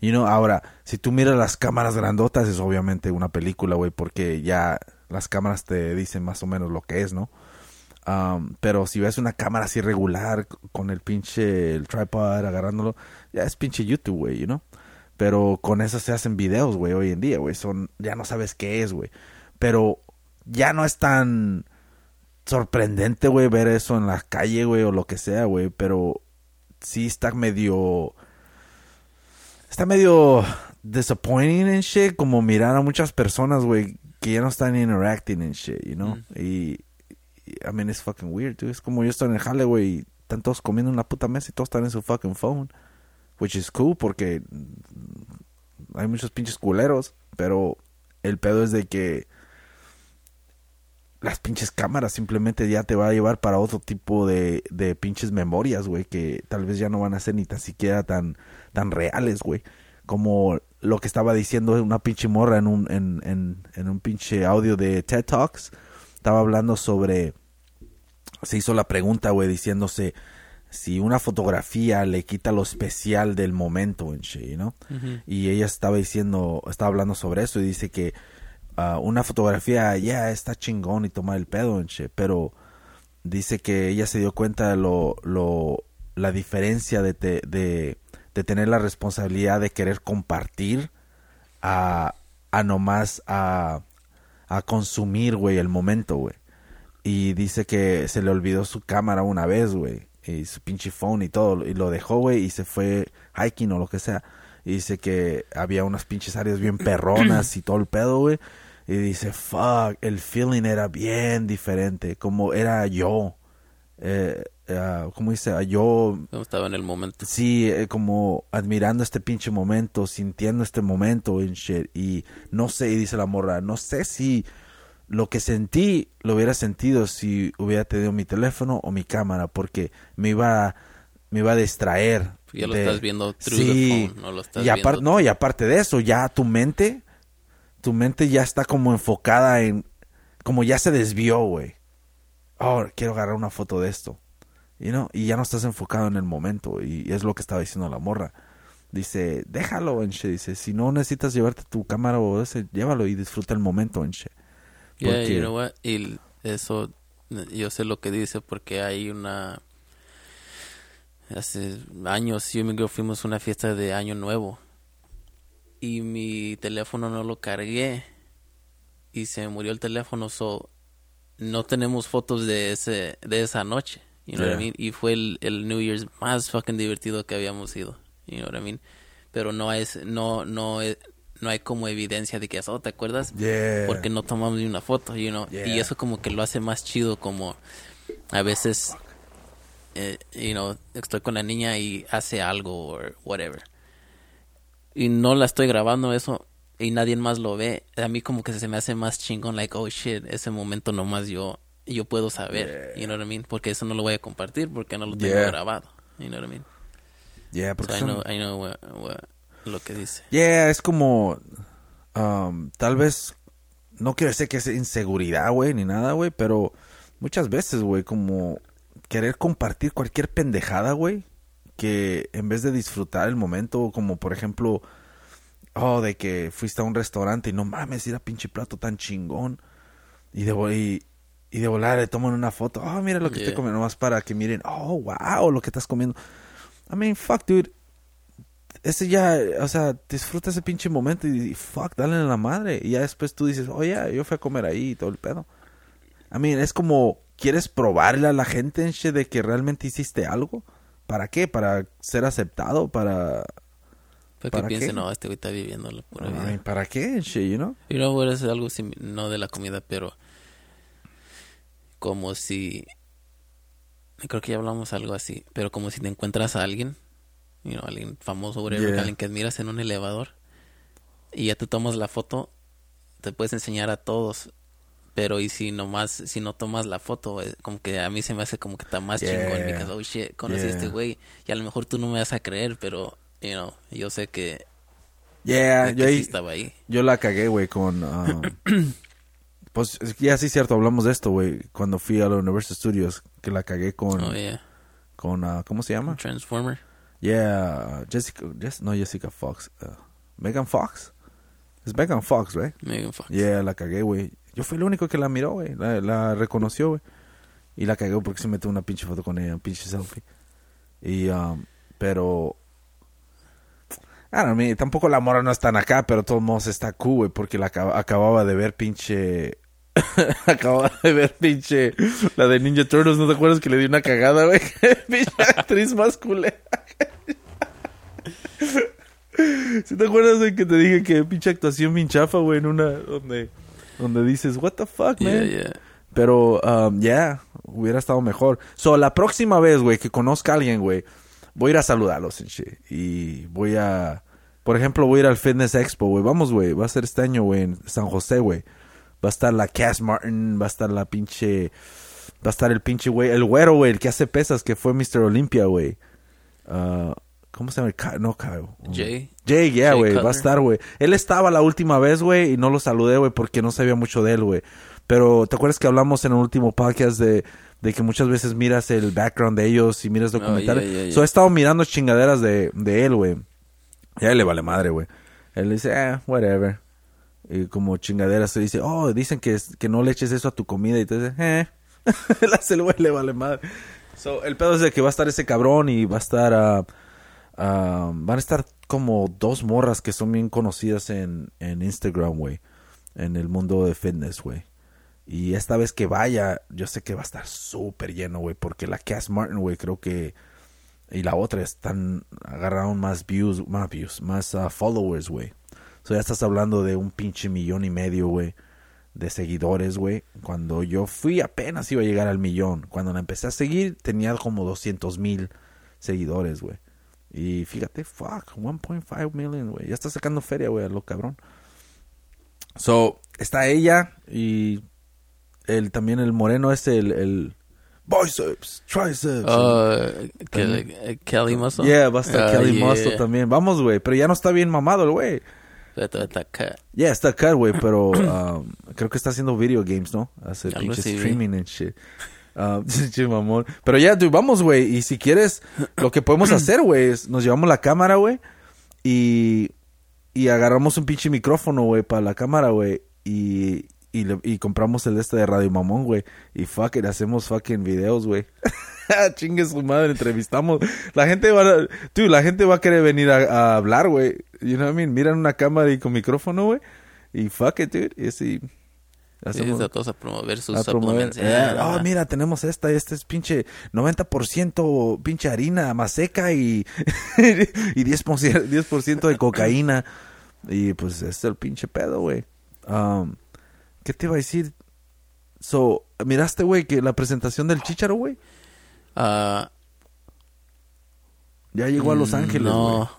You know, ahora si tú miras las cámaras grandotas es obviamente una película, güey, porque ya las cámaras te dicen más o menos lo que es, ¿no? Um, pero si ves una cámara así regular con el pinche el tripod agarrándolo, ya es pinche YouTube, güey, you know. Pero con eso se hacen videos, güey, hoy en día, güey. Son ya no sabes qué es, güey. Pero ya no es tan sorprendente, güey, ver eso en la calle, güey, o lo que sea, güey. Pero sí está medio está medio disappointing and shit, como mirar a muchas personas, güey, que ya no están interacting and shit, you know. Y, y, I mean, it's fucking weird, dude. Es como yo estoy en el jale, güey, están todos comiendo en la puta mesa y todos están en su fucking phone. Which is cool porque hay muchos pinches culeros, pero el pedo es de que las pinches cámaras simplemente ya te va a llevar para otro tipo de, de pinches memorias, güey, que tal vez ya no van a ser ni tan siquiera tan, tan reales, güey. Como lo que estaba diciendo una pinche morra en un, en, en, en un pinche audio de TED Talks. Estaba hablando sobre... Se hizo la pregunta, güey, diciéndose si una fotografía le quita lo especial del momento en shit, ¿no? Y ella estaba diciendo, estaba hablando sobre eso y dice que ah, una fotografía ya está chingón y toma el pedo en shit, pero dice que ella se dio cuenta de lo, lo la diferencia de, te- de, de tener la responsabilidad de querer compartir a, a nomás a, a consumir, güey, el momento, güey. Y dice que se le olvidó su cámara una vez, güey. Y su pinche phone y todo. Y lo dejó, güey, y se fue hiking o lo que sea. Y dice que había unas pinches áreas bien perronas y todo el pedo, güey. Y dice, fuck, el feeling era bien diferente. Como era yo. Eh, eh, ¿Cómo dice? Yo No estaba en el momento. Sí, eh, como admirando este pinche momento, sintiendo este momento en shit. Y no sé, y dice la morra, no sé si lo que sentí lo hubiera sentido si hubiera tenido mi teléfono o mi cámara, porque me iba, me iba a distraer. Ya lo de- estás viendo through Sí. the phone, no lo estás y aparte, viendo no, y aparte de eso, ya tu mente, tu mente ya está como enfocada en, como ya se desvió, güey. Oh, quiero agarrar una foto de esto. You know? Y ya no estás enfocado en el momento. Y es lo que estaba diciendo la morra. Dice, déjalo, en shit. Dice, si no necesitas llevarte tu cámara o ese, llévalo y disfruta el momento, en shit. Yeah, Porque- you know what? Y eso, yo sé lo que dice porque hay una... Hace años, yo y mi girl fuimos a una fiesta de Año Nuevo. Y mi teléfono no lo cargué. Y se murió el teléfono, so... No tenemos fotos de ese de esa noche. You know what I Yeah. mean? Y fue el, el New Year's más fucking divertido que habíamos ido. You know what I mean? Pero no es, no, no, es- no hay como evidencia de que, oh, ¿te acuerdas? Yeah. porque no tomamos ni una foto, you know? Yeah. Y eso como que lo hace más chido como a veces, eh, you know, estoy con la niña y hace algo o whatever. Y no la estoy grabando eso y nadie más lo ve. A mí como que se me hace más chingón, like, oh shit, ese momento nomás yo, yo puedo saber, you know what I mean? Porque eso no lo voy a compartir porque no lo tengo Yeah. grabado, you know what I mean? Yeah, So porque I son- know, I know what- what- lo que dice. Yeah, es como. um, tal vez. No quiero decir que es inseguridad, güey, ni nada, güey, pero muchas veces, güey, como querer compartir cualquier pendejada, güey, que en vez de disfrutar el momento, como por ejemplo, oh, de que fuiste a un restaurante y no mames, era pinche plato tan chingón, y de, y, y de volar le toman una foto, oh, mira lo que estoy Yeah. comiendo, nomás para que miren, oh, wow, lo que estás comiendo. I mean, fuck, dude ese ya, o sea, disfruta ese pinche momento y, fuck, dale a la madre. Y ya después tú dices, oye, yo fui a comer ahí y todo el pedo. I mean, es como, ¿quieres probarle a la gente en shit de que realmente hiciste algo? ¿Para qué? ¿Para ser aceptado? ¿Para...? Porque ¿Para piense, qué? no, este güey está viviendo la pura I vida. ¿Para qué en shit, you know? Y no, es algo no de la comida, pero como si creo que ya hablamos algo así, pero como si te encuentras a alguien, you know, alguien famoso, whatever, Yeah. alguien que admiras en un elevador y ya te tomas la foto, te puedes enseñar a todos. Pero y si nomás, si no tomas la foto, eh, como que a mí se me hace como que está más Yeah. chingón, because, oh shit, conocí a este güey, y a lo mejor tú no me vas a creer, pero, you know, yo sé que, Yeah, que yo, sí ahí- estaba ahí. yo la cagué, güey, con... um, pues es ya sí, cierto, hablamos de esto, güey, cuando fui a la Universal Studios, que la cagué con... Oh yeah, con ah, ¿Cómo se llama? Transformer. Yeah, Jessica, Jess- no Jessica Fox, uh, Megan Fox. Es Megan Fox, right? Megan Fox. Yeah, la cagué, güey. Yo fui el único que la miró, güey. La, la reconoció, güey. Y la cagué porque se metió una pinche foto con ella, un pinche selfie. Y, um, pero... Don't know, tampoco la mora no es tan acá, pero de todos modos está cool, güey, porque la acaba- acababa de ver pinche... acababa de ver pinche... La de Ninja Turtles, ¿no te acuerdas que le di una cagada, güey? pinche actriz más culera. ¿Sí te acuerdas de que te dije que pinche actuación bien chafa, güey, en una donde donde dices, "What the fuck, man?" Yeah, yeah. Pero um, yeah, hubiera estado mejor. So, la próxima vez, güey, que conozca a alguien, güey, voy a ir a saludarlos. Y voy a por ejemplo, voy a ir al Fitness Expo, güey. Vamos, güey, va a ser este año, güey, en San José, güey. Va a estar la Cass Martin, va a estar la pinche va a estar el pinche güey, el güero, güey, el que hace pesas que fue Mr. Olympia, güey. Ah, ¿Cómo se llama? No, Kyle. Jay. Jay, yeah, güey, va a estar, güey. Él estaba la última vez, güey, y no lo saludé, güey, porque no sabía mucho de él, güey. Pero, ¿te acuerdas que hablamos en el último podcast de, de que muchas veces miras el background de ellos y miras documentales? yeah, yeah, yeah. So, he estado mirando chingaderas de, de él, güey. Y a él le vale madre, güey. Él dice, eh, whatever. Y como chingaderas se dice, oh, dicen que, que no le eches eso a tu comida. Y tú dices, eh. El güey, le vale madre. So, el pedo es de que va a estar ese cabrón y va a estar ah, van a estar como dos morras que son bien conocidas en, en Instagram, güey. En el mundo de fitness, güey. Y esta vez que vaya, yo sé que va a estar súper lleno, güey. Porque la Cass Martin, güey, creo que... Y la otra están... Agarraron más views, más views, más ah, followers, güey. So ya estás hablando de un pinche millón y medio, güey. De seguidores, güey. Cuando yo fui apenas iba a llegar al millón. Cuando la empecé a seguir tenía como 200 mil seguidores, güey. Y fíjate, fuck, 1.5 million, güey. Ya está sacando feria, güey, a lo cabrón. So, está ella y el también el moreno este, el, el biceps, triceps. Uh, Kelly, Kelly Muscle. yeah, va a estar Ah, Kelly yeah. Muscle también. Vamos, güey, pero ya no está bien mamado el güey. Está- está acá. Yeah, está cut, güey, pero um, creo que está haciendo video games, ¿no? Hace Algo pinche vi. streaming and shit. Pinche mamón. Pero ya, dude, vamos, güey. Y si quieres, lo que podemos hacer, güey, es nos llevamos la cámara, güey, y, y agarramos un pinche micrófono, güey, para la cámara, güey, y, y, le- y compramos el este de Radio Mamón, güey, y fuck it, hacemos fucking videos, güey. Chingue su madre, entrevistamos. La gente va a, dude, la gente va a querer venir a, a hablar, güey. You know what I mean? Miran una cámara y con micrófono, güey. Y fuck it, dude. Y así. Sí, Hacemos, está todos a promover sus a promover. Yeah. oh, mira, tenemos esta. Este es pinche 90% pinche harina más seca y, y 10%, 10% de cocaína. Y pues este es el pinche pedo, güey. Um, ¿Qué te iba a decir? So, ¿miraste, güey, que la presentación del Chicharo, güey? Ya llegó a Los mm, Ángeles, güey. No,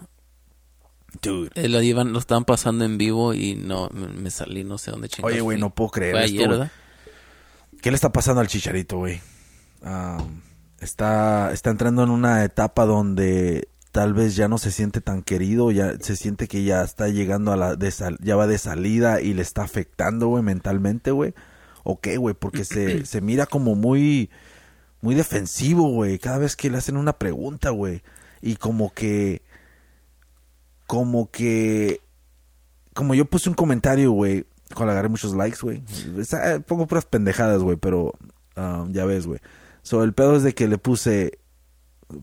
Dude. eh, lo, iban, lo estaban pasando en vivo y no, me, me salí, no sé dónde chingados Oye, güey, no puedo creer Fue esto, ayer, güey. ¿verdad? ¿Qué le está pasando al Chicharito, güey? Está, está entrando en una etapa donde tal vez ya no se siente tan querido, ya se siente que ya está llegando a la de sal- ya va de salida y le está afectando, güey, mentalmente, güey. ¿O qué, güey? Porque se, se mira como muy, muy defensivo, güey, cada vez que le hacen una pregunta, güey. Y como que, como que, como yo puse un comentario, güey, cuando agarré muchos likes, güey. Eh, Pongo puras pendejadas, güey, pero um, ya ves, güey. So, el pedo es de que le puse,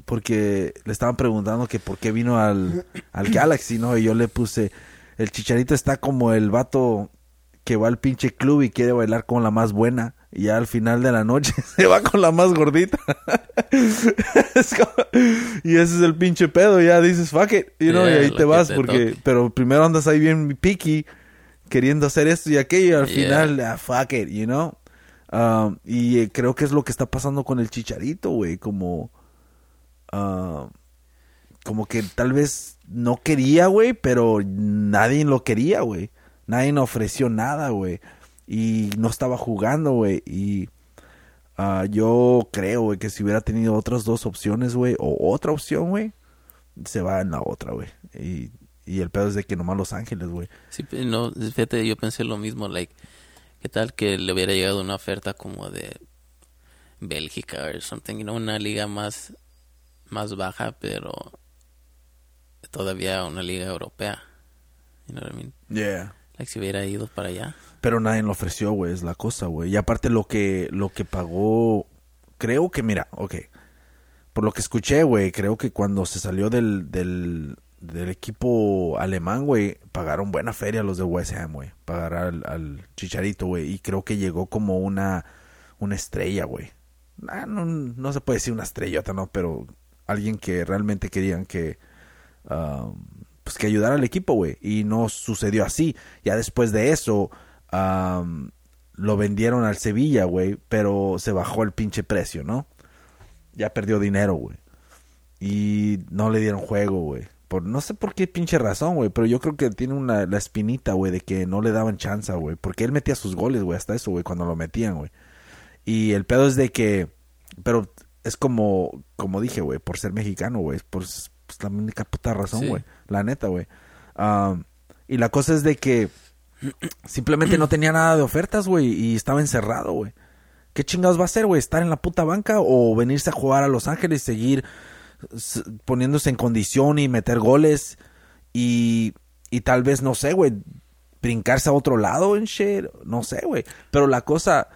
porque le estaban preguntando que por qué vino al, al Galaxy, ¿no? Y yo le puse, el chicharito está como el vato que va al pinche club y quiere bailar con la más buena. Y ya al final de la noche se va con la más gordita. Es como- y ese es el pinche pedo. Ya dices, fuck it. You know, y ahí te vas te porque... toque. Pero primero andas ahí bien picky queriendo hacer esto y aquello. Y al Yeah. final, ah, fuck it, you know. Um, y eh, creo que es lo que está pasando con el chicharito, güey. Como... ah, como que tal vez no quería, güey, pero nadie lo quería, güey. Nadie ofreció nada, güey. Y no estaba jugando, güey. Y ah, yo creo, güey, que si hubiera tenido otras dos opciones, güey, o otra opción, güey, se va en la otra, güey. Y, y el pedo es de que nomás Los Ángeles, güey. Sí, no, fíjate, yo pensé lo mismo, like, ¿qué tal que le hubiera llegado una oferta como de Bélgica o something, you know, una liga más, más baja, pero todavía una liga europea, you know what I mean? Yeah. Like, si hubiera ido para allá. Pero nadie lo ofreció, güey, es la cosa, güey. Y aparte lo que, lo que pagó, creo que, mira, ok. Por lo que escuché, güey, creo que cuando se salió del, del, del equipo alemán, güey, pagaron buena feria los de West Ham, güey. Pagar al, Chicharito, güey. Y creo que llegó como una, una estrella, güey. Ah, no, no se puede decir una estrellota, ¿no? Pero alguien que realmente querían que... ah, pues que ayudara al equipo, güey. Y no sucedió así. Ya después de eso, lo vendieron al Sevilla, güey. Pero se bajó el pinche precio, ¿no? Ya perdió dinero, güey. Y no le dieron juego, güey. Por, no sé por qué pinche razón, güey. Pero yo creo que tiene una, la espinita, güey, de que no le daban chance, güey. Porque él metía sus goles, güey, hasta eso, güey, cuando lo metían, güey. Y el pedo es de que. Pero es como, como dije, güey, por ser mexicano, güey. Por pues, la única puta razón, Sí. güey. La neta, güey. Am, y la cosa es de que simplemente no tenía nada de ofertas, güey. Y estaba encerrado, güey. ¿Qué chingados va a hacer, güey? ¿Estar en la puta banca o venirse a jugar a Los Ángeles y seguir poniéndose en condición y meter goles? Y, y tal vez, no sé, güey, brincarse a otro lado en shit. No sé, güey. Pero la cosa,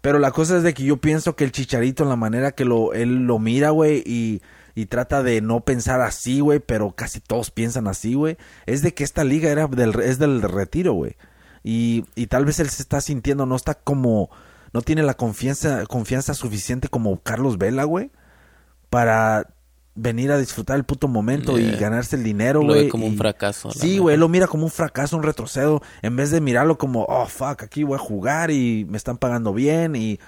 pero la cosa es de que yo pienso que el chicharito, en la manera que lo, él lo mira, güey, y, y trata de no pensar así, güey, pero casi todos piensan así, güey. Es de que esta liga era del, es del retiro, güey. Y, y tal vez él se está sintiendo, no está como, no tiene la confianza, confianza suficiente como Carlos Vela, güey, para venir a disfrutar el puto momento y ganarse el dinero, Lo ve güey. como un fracaso, Sí, güey, lo mira como un fracaso, un retrocedo, en vez de mirarlo como, oh, fuck, aquí voy a jugar y me están pagando bien y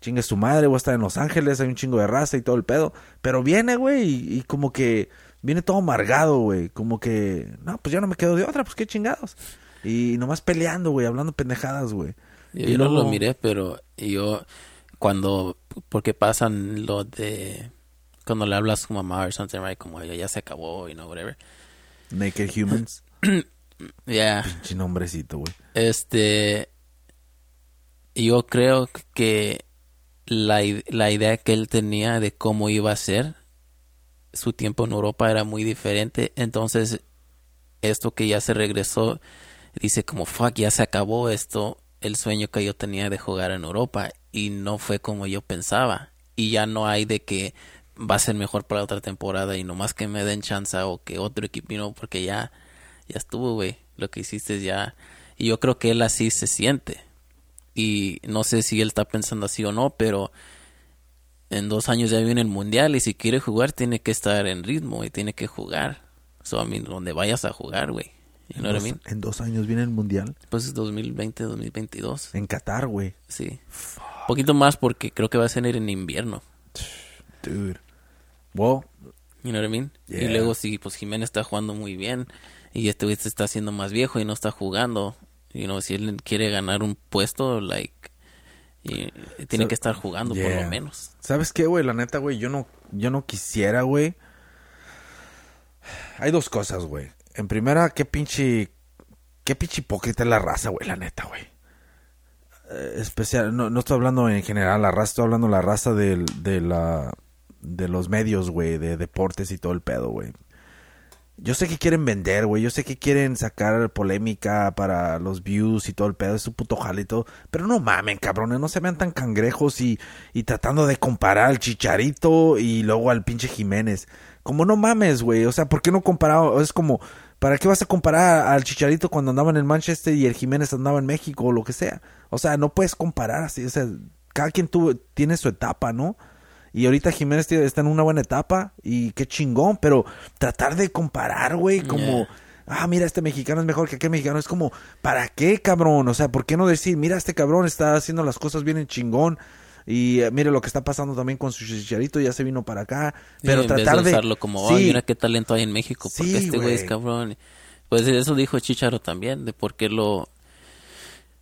chingue su madre, voy a estar en Los Ángeles, hay un chingo de raza y todo el pedo. Pero viene, güey, y, y como que viene todo amargado, güey, como que, no, pues ya no me quedo de otra, pues qué chingados. Y nomás peleando, güey, hablando pendejadas, güey. Yo, Y yo no lo miré, pero yo cuando, porque pasan lo de, cuando le hablas a su mamá o something, right, como ya, ya se acabó, you know, whatever. Naked Humans, Ya, pinche nombrecito, güey. este, yo creo que la, la idea que él tenía de cómo iba a ser su tiempo en Europa era muy diferente, entonces esto que ya se regresó, dice como, fuck, ya se acabó esto, el sueño que yo tenía de jugar en Europa y no fue como yo pensaba. Y ya no hay de que va a ser mejor para otra temporada y nomás que me den chance o que otro equipo, no, porque ya, ya estuvo, güey, lo que hiciste ya, y yo creo que él así se siente y no sé si él está pensando así o no, pero en dos años ya viene el mundial y si quiere jugar tiene que estar en ritmo y tiene que jugar. So, I mean, donde vayas a jugar, güey. You know what I Dos- mean? En dos años viene el mundial Pues es 2020, 2022. en Qatar, güey. Sí. Poquito más porque creo que va a ser en invierno. Dude. Well, You know what I mean? Yeah. Y luego si pues Jiménez está jugando muy bien y este güey se está haciendo más viejo y no está jugando, you know, si él quiere ganar un puesto, like, y- tiene que estar jugando por lo menos. ¿Sabes qué, güey? La neta, güey, yo no, yo no quisiera, güey. Hay dos cosas, güey. En primera, qué pinche, qué pinche hipócrita es la raza, güey, la neta, güey. Eh, especial, no, no estoy hablando en general la raza, estoy hablando la raza del, de la, de los medios, güey, de deportes y todo el pedo, güey. Yo sé que quieren vender, güey. Yo sé que quieren sacar polémica para los views y todo el pedo. Es su puto jale y todo. Pero no mamen, cabrones. No se vean tan cangrejos y, y tratando de comparar al Chicharito y luego al pinche Jiménez. Como no mames, güey. O sea, ¿por qué no comparado? Es como, ¿para qué vas a comparar al Chicharito cuando andaba en el Manchester y el Jiménez andaba en México o lo que sea? O sea, no puedes comparar así. O sea, cada quien tuvo, tiene su etapa, ¿no? Y ahorita Jiménez tío, está en una buena etapa y qué chingón, pero tratar de comparar, güey, como, ah, mira, este mexicano es mejor que aquel mexicano, es como, ¿para qué, cabrón? O sea, ¿por qué no decir, mira, este cabrón está haciendo las cosas bien en chingón? Y eh, mire lo que está pasando también con su chicharito, ya se vino para acá. Pero en vez tratar de de. usarlo como, Sí, "Ay, mira qué talento hay en México, porque Sí, este güey es cabrón. Pues eso dijo Chicharo también, de por qué lo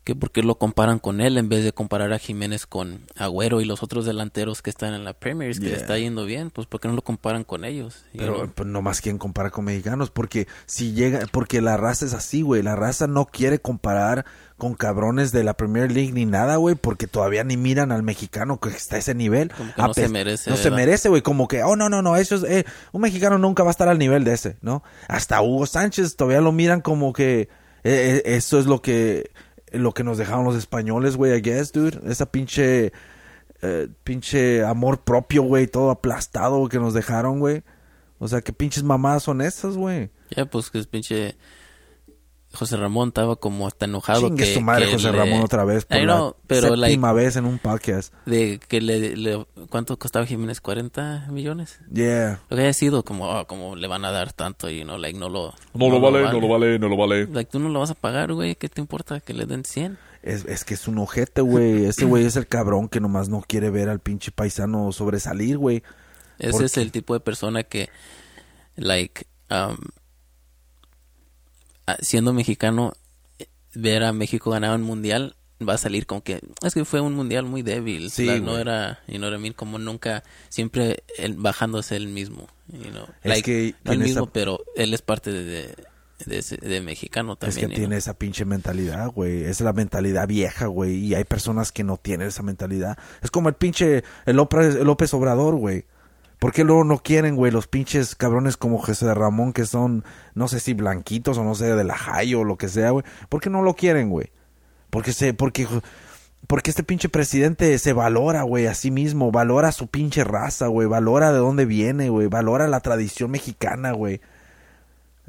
que por qué lo comparan con él en vez de comparar a Jiménez con Agüero y los otros delanteros que están en la Premier que le Yeah. está yendo bien, pues por qué no lo comparan con ellos. Pero pues, no más quieren comparar con mexicanos, porque si llega, porque la raza es así, güey, la raza no quiere comparar con cabrones de la Premier League ni nada, güey, porque todavía ni miran al mexicano que está a ese nivel. Como que no se merece, No se merece, güey, como que, oh, no, no, no, eso es, eh, un mexicano nunca va a estar al nivel de ese, ¿no? Hasta Hugo Sánchez todavía lo miran como que eh, eh, eso es lo que, lo que nos dejaron los españoles, güey, I guess, dude, esa pinche, eh, pinche amor propio, güey, todo aplastado que nos dejaron, güey. O sea, qué pinches mamadas son esas, güey. Ya, pues que es pinche José Ramón estaba como hasta enojado Chingue que, su madre que José le- Ramón otra vez por know, la pero like, vez en un podcast. de que le, le- ¿cuánto costaba Jiménez? 40 millones. Yeah. Lo que haya sido como, oh, como le van a dar tanto y no, like, no lo... No, lo vale, no lo vale, no lo vale. Like, tú no lo vas a pagar, güey, ¿qué te importa que le den 100? Es, es que es un ojete, güey. Ese güey es el cabrón que nomás no quiere ver al pinche paisano sobresalir, güey. Ese ¿Por es el tipo de persona que, like, um, ah, siendo mexicano, eh, ver a México ganar un mundial va a salir como que es que fue un mundial muy débil Sí, la- no era what I mean? como nunca siempre él bajándose él mismo you know? Es Like, que no el mismo esa- pero él es parte de de, de ese- de mexicano Es también que you tiene know? esa pinche mentalidad, güey. Es la mentalidad vieja, güey. Y hay personas que no tienen esa mentalidad. Es como el pinche el López, el López Obrador, güey. ¿Por qué luego no quieren, güey, los pinches cabrones como José Ramón que son, no sé si blanquitos o no sé, de la Jai o lo que sea, güey? ¿Por qué no lo quieren, güey? Porque se, porque, porque este pinche presidente se valora, güey, a sí mismo, valora su pinche raza, güey, valora de dónde viene, güey, valora la tradición mexicana, güey.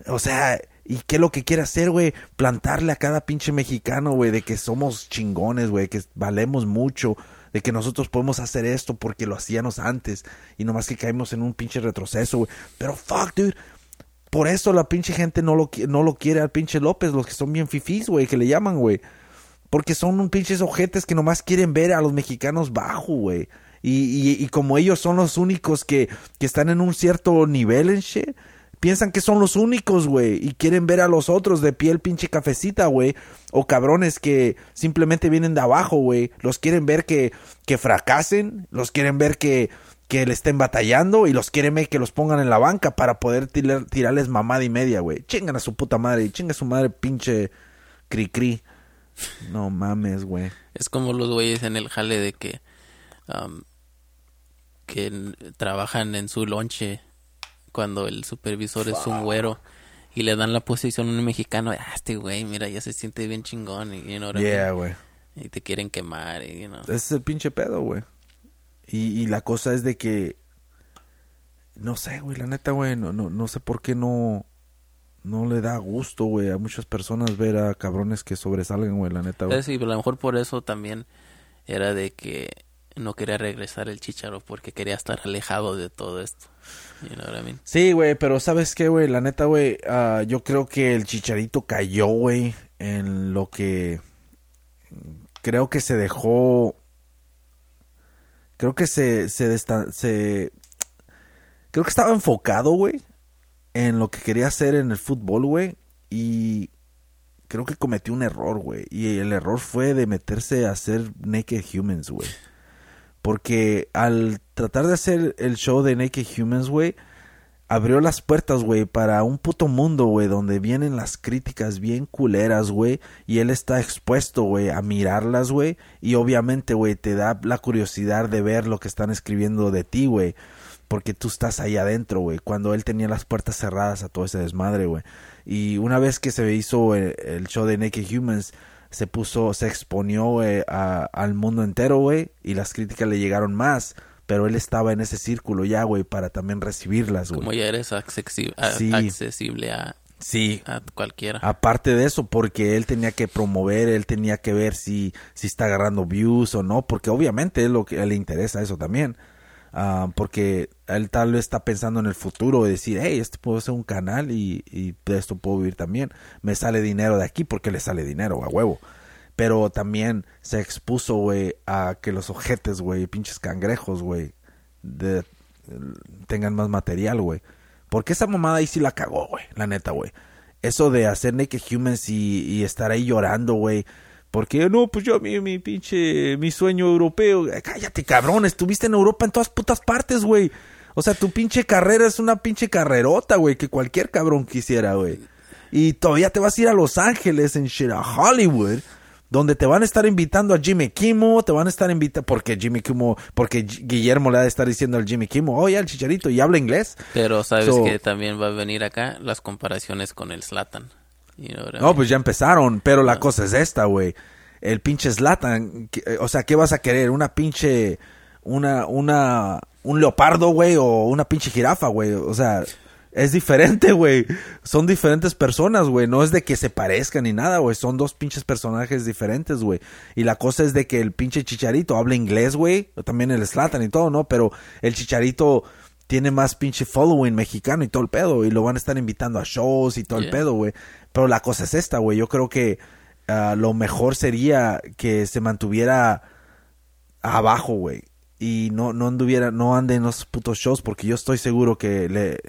O sea, ¿y qué es lo que quiere hacer, güey? Plantarle a cada pinche mexicano, güey, de que somos chingones, güey, que valemos mucho, de que nosotros podemos hacer esto porque lo hacíamos antes y nomás que caímos en un pinche retroceso, güey. Pero fuck, dude. Por eso la pinche gente no lo, no lo quiere al pinche López, los que son bien fifís, güey, que le llaman, güey. Porque son un pinches ojetes que nomás quieren ver a los mexicanos bajo, güey. Y, y, y como ellos son los únicos que, que están en un cierto nivel en shit, piensan que son los únicos, güey. Y quieren ver a los otros de piel pinche cafecita, güey. O cabrones que simplemente vienen de abajo, güey. Los quieren ver que, que fracasen. Los quieren ver que, que le estén batallando. Y los quieren ver que los pongan en la banca para poder tirar- tirarles mamada y media, güey. Chingan a su puta madre. Y chinga a su madre pinche cri cri. No mames, güey. Es como los güeyes en el jale de que que trabajan en su lonche cuando el supervisor es un güero y le dan la posición a un mexicano. Ah, este güey, mira, ya se siente bien chingón y, you know Yeah, güey. y te quieren quemar y, you know. Ese es el pinche pedo, güey. Y, y la cosa es de que... No sé, güey, la neta, güey, no, no, no sé por qué no... No le da gusto, güey, a muchas personas ver a cabrones que sobresalgan, güey, la neta, güey. Sí, pero a lo mejor por eso también era de que no quería regresar el chicharo porque quería estar alejado de todo esto. Sí, güey, pero ¿sabes qué, güey? La neta, güey, ah, yo creo que el chicharito cayó, güey, en lo que... Creo que se dejó... Creo que se... se creo que estaba enfocado, güey, en lo que quería hacer en el fútbol, güey, y creo que cometió un error, güey, y el error fue de meterse a hacer Naked Humans, güey. Porque al tratar de hacer el show de Naked Humans, güey, abrió las puertas, güey, para un puto mundo, güey, donde vienen las críticas bien culeras, güey, y él está expuesto, güey, a mirarlas, güey, y obviamente, güey, te da la curiosidad de ver lo que están escribiendo de ti, güey, porque tú estás ahí adentro, güey, cuando él tenía las puertas cerradas a todo ese desmadre, güey. Y una vez que se hizo el, el show de Naked Humans, se puso, se exponió, güey, al mundo entero, güey, y las críticas le llegaron más, pero él estaba en ese círculo ya, güey, para también recibirlas, güey. Como ya eres accesi- a- Sí. accesible a, Sí. a cualquiera. Aparte de eso, porque él tenía que promover, él tenía que ver si, si está agarrando views o no, porque obviamente es lo que le interesa eso también. Ah, porque él tal vez está pensando en el futuro y decir, hey, este puedo hacer un canal y, y de esto puedo vivir también. Me sale dinero de aquí porque le sale dinero, a huevo. Pero también se expuso, güey, a que los ojetes, güey, pinches cangrejos, güey, tengan más material, güey. Porque esa mamada ahí sí la cagó, güey, la neta, güey. Eso de hacer Naked Humans y, y estar ahí llorando, güey. Porque no, pues yo mi, mi pinche, mi sueño europeo. Eh, Cállate, cabrón, estuviste en Europa en todas putas partes, güey. O sea, tu pinche carrera es una pinche carrerota, güey, que cualquier cabrón quisiera, güey. Y todavía te vas a ir a Los Ángeles, en shit, a Hollywood, donde te van a estar invitando a Jimmy Kimmel, te van a estar invitando, porque Jimmy Kimmel, porque Guillermo le ha de estar diciendo al Jimmy Kimmel, oye, el chicharito, y habla inglés. Pero sabes So- que también va a venir acá las comparaciones con el Slatan. You know what I No, mean? pues ya empezaron, pero la cosa es esta, güey. El pinche Slatan, o sea, ¿qué vas a querer? ¿Una pinche, una, una, un leopardo, güey, o una pinche jirafa, güey? O sea, es diferente, güey. Son diferentes personas, güey. No es de que se parezcan ni nada, güey. Son dos pinches personajes diferentes, güey. Y la cosa es de que el pinche chicharito habla inglés, güey. También el Slatan y todo, ¿no? Pero el chicharito tiene más pinche following mexicano y todo el pedo. Y lo van a estar invitando a shows y todo el pedo, güey. Pero la cosa es esta, güey. Yo creo que ah, lo mejor sería que se mantuviera abajo, güey. Y no, no anduviera, no ande en los putos shows porque yo estoy seguro que le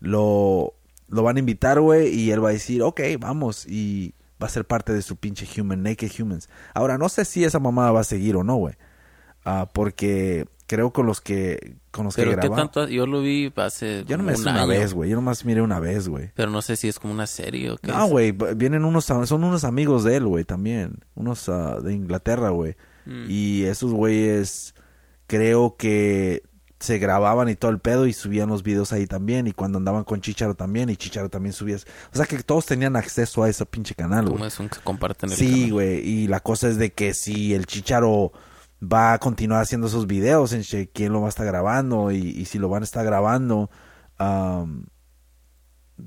lo, lo van a invitar, güey, y él va a decir, ok, vamos, y va a ser parte de su pinche Human, Naked Humans. Ahora, no sé si esa mamada va a seguir o no, güey. Ah, porque creo con los que, con los que Pero grababa. tanto, yo lo vi hace Yo no me un una año, vez, güey. Yo nomás miré una vez, güey. Pero no sé si es como una serie o qué. No, güey, vienen unos, son unos amigos de él, güey, también. Unos ah, de Inglaterra, güey. Mm. Y esos güeyes creo que se grababan y todo el pedo y subían los videos ahí también. Y cuando andaban con Chicharo también, y Chicharo también subía. O sea que todos tenían acceso a ese pinche canal, Como güey. es un que comparten el Sí, güey. Y la cosa es de que si el Chicharo va a continuar haciendo esos videos, en quién lo va a estar grabando y, y si lo van a estar grabando, am,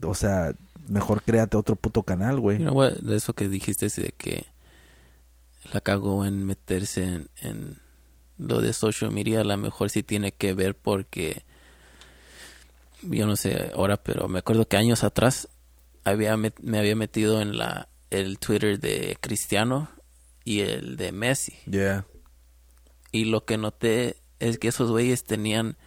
o sea, mejor créate otro puto canal, güey. You know what? De eso que dijiste es de que la cagó en meterse en, en lo de social media, a lo mejor sí tiene que ver porque yo no sé ahora, pero me acuerdo que años atrás había me había metido en la el Twitter de Cristiano y el de Messi. Yeah. y lo que noté es que esos güeyes tenían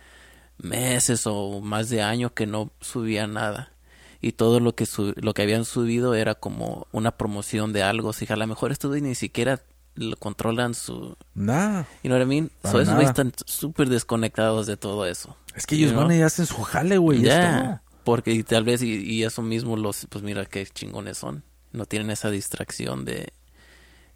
meses o más de años que no subían nada. Y todo lo que su- lo que habían subido era como una promoción de algo, así que a lo mejor estos güeyes ni siquiera lo controlan su you know what I mean? So esos güeyes nada. están súper desconectados de todo eso. Es que ellos van y hacen su jale, güey. y Ya, porque y tal vez y, y eso mismo los pues mira qué chingones son. No tienen esa distracción de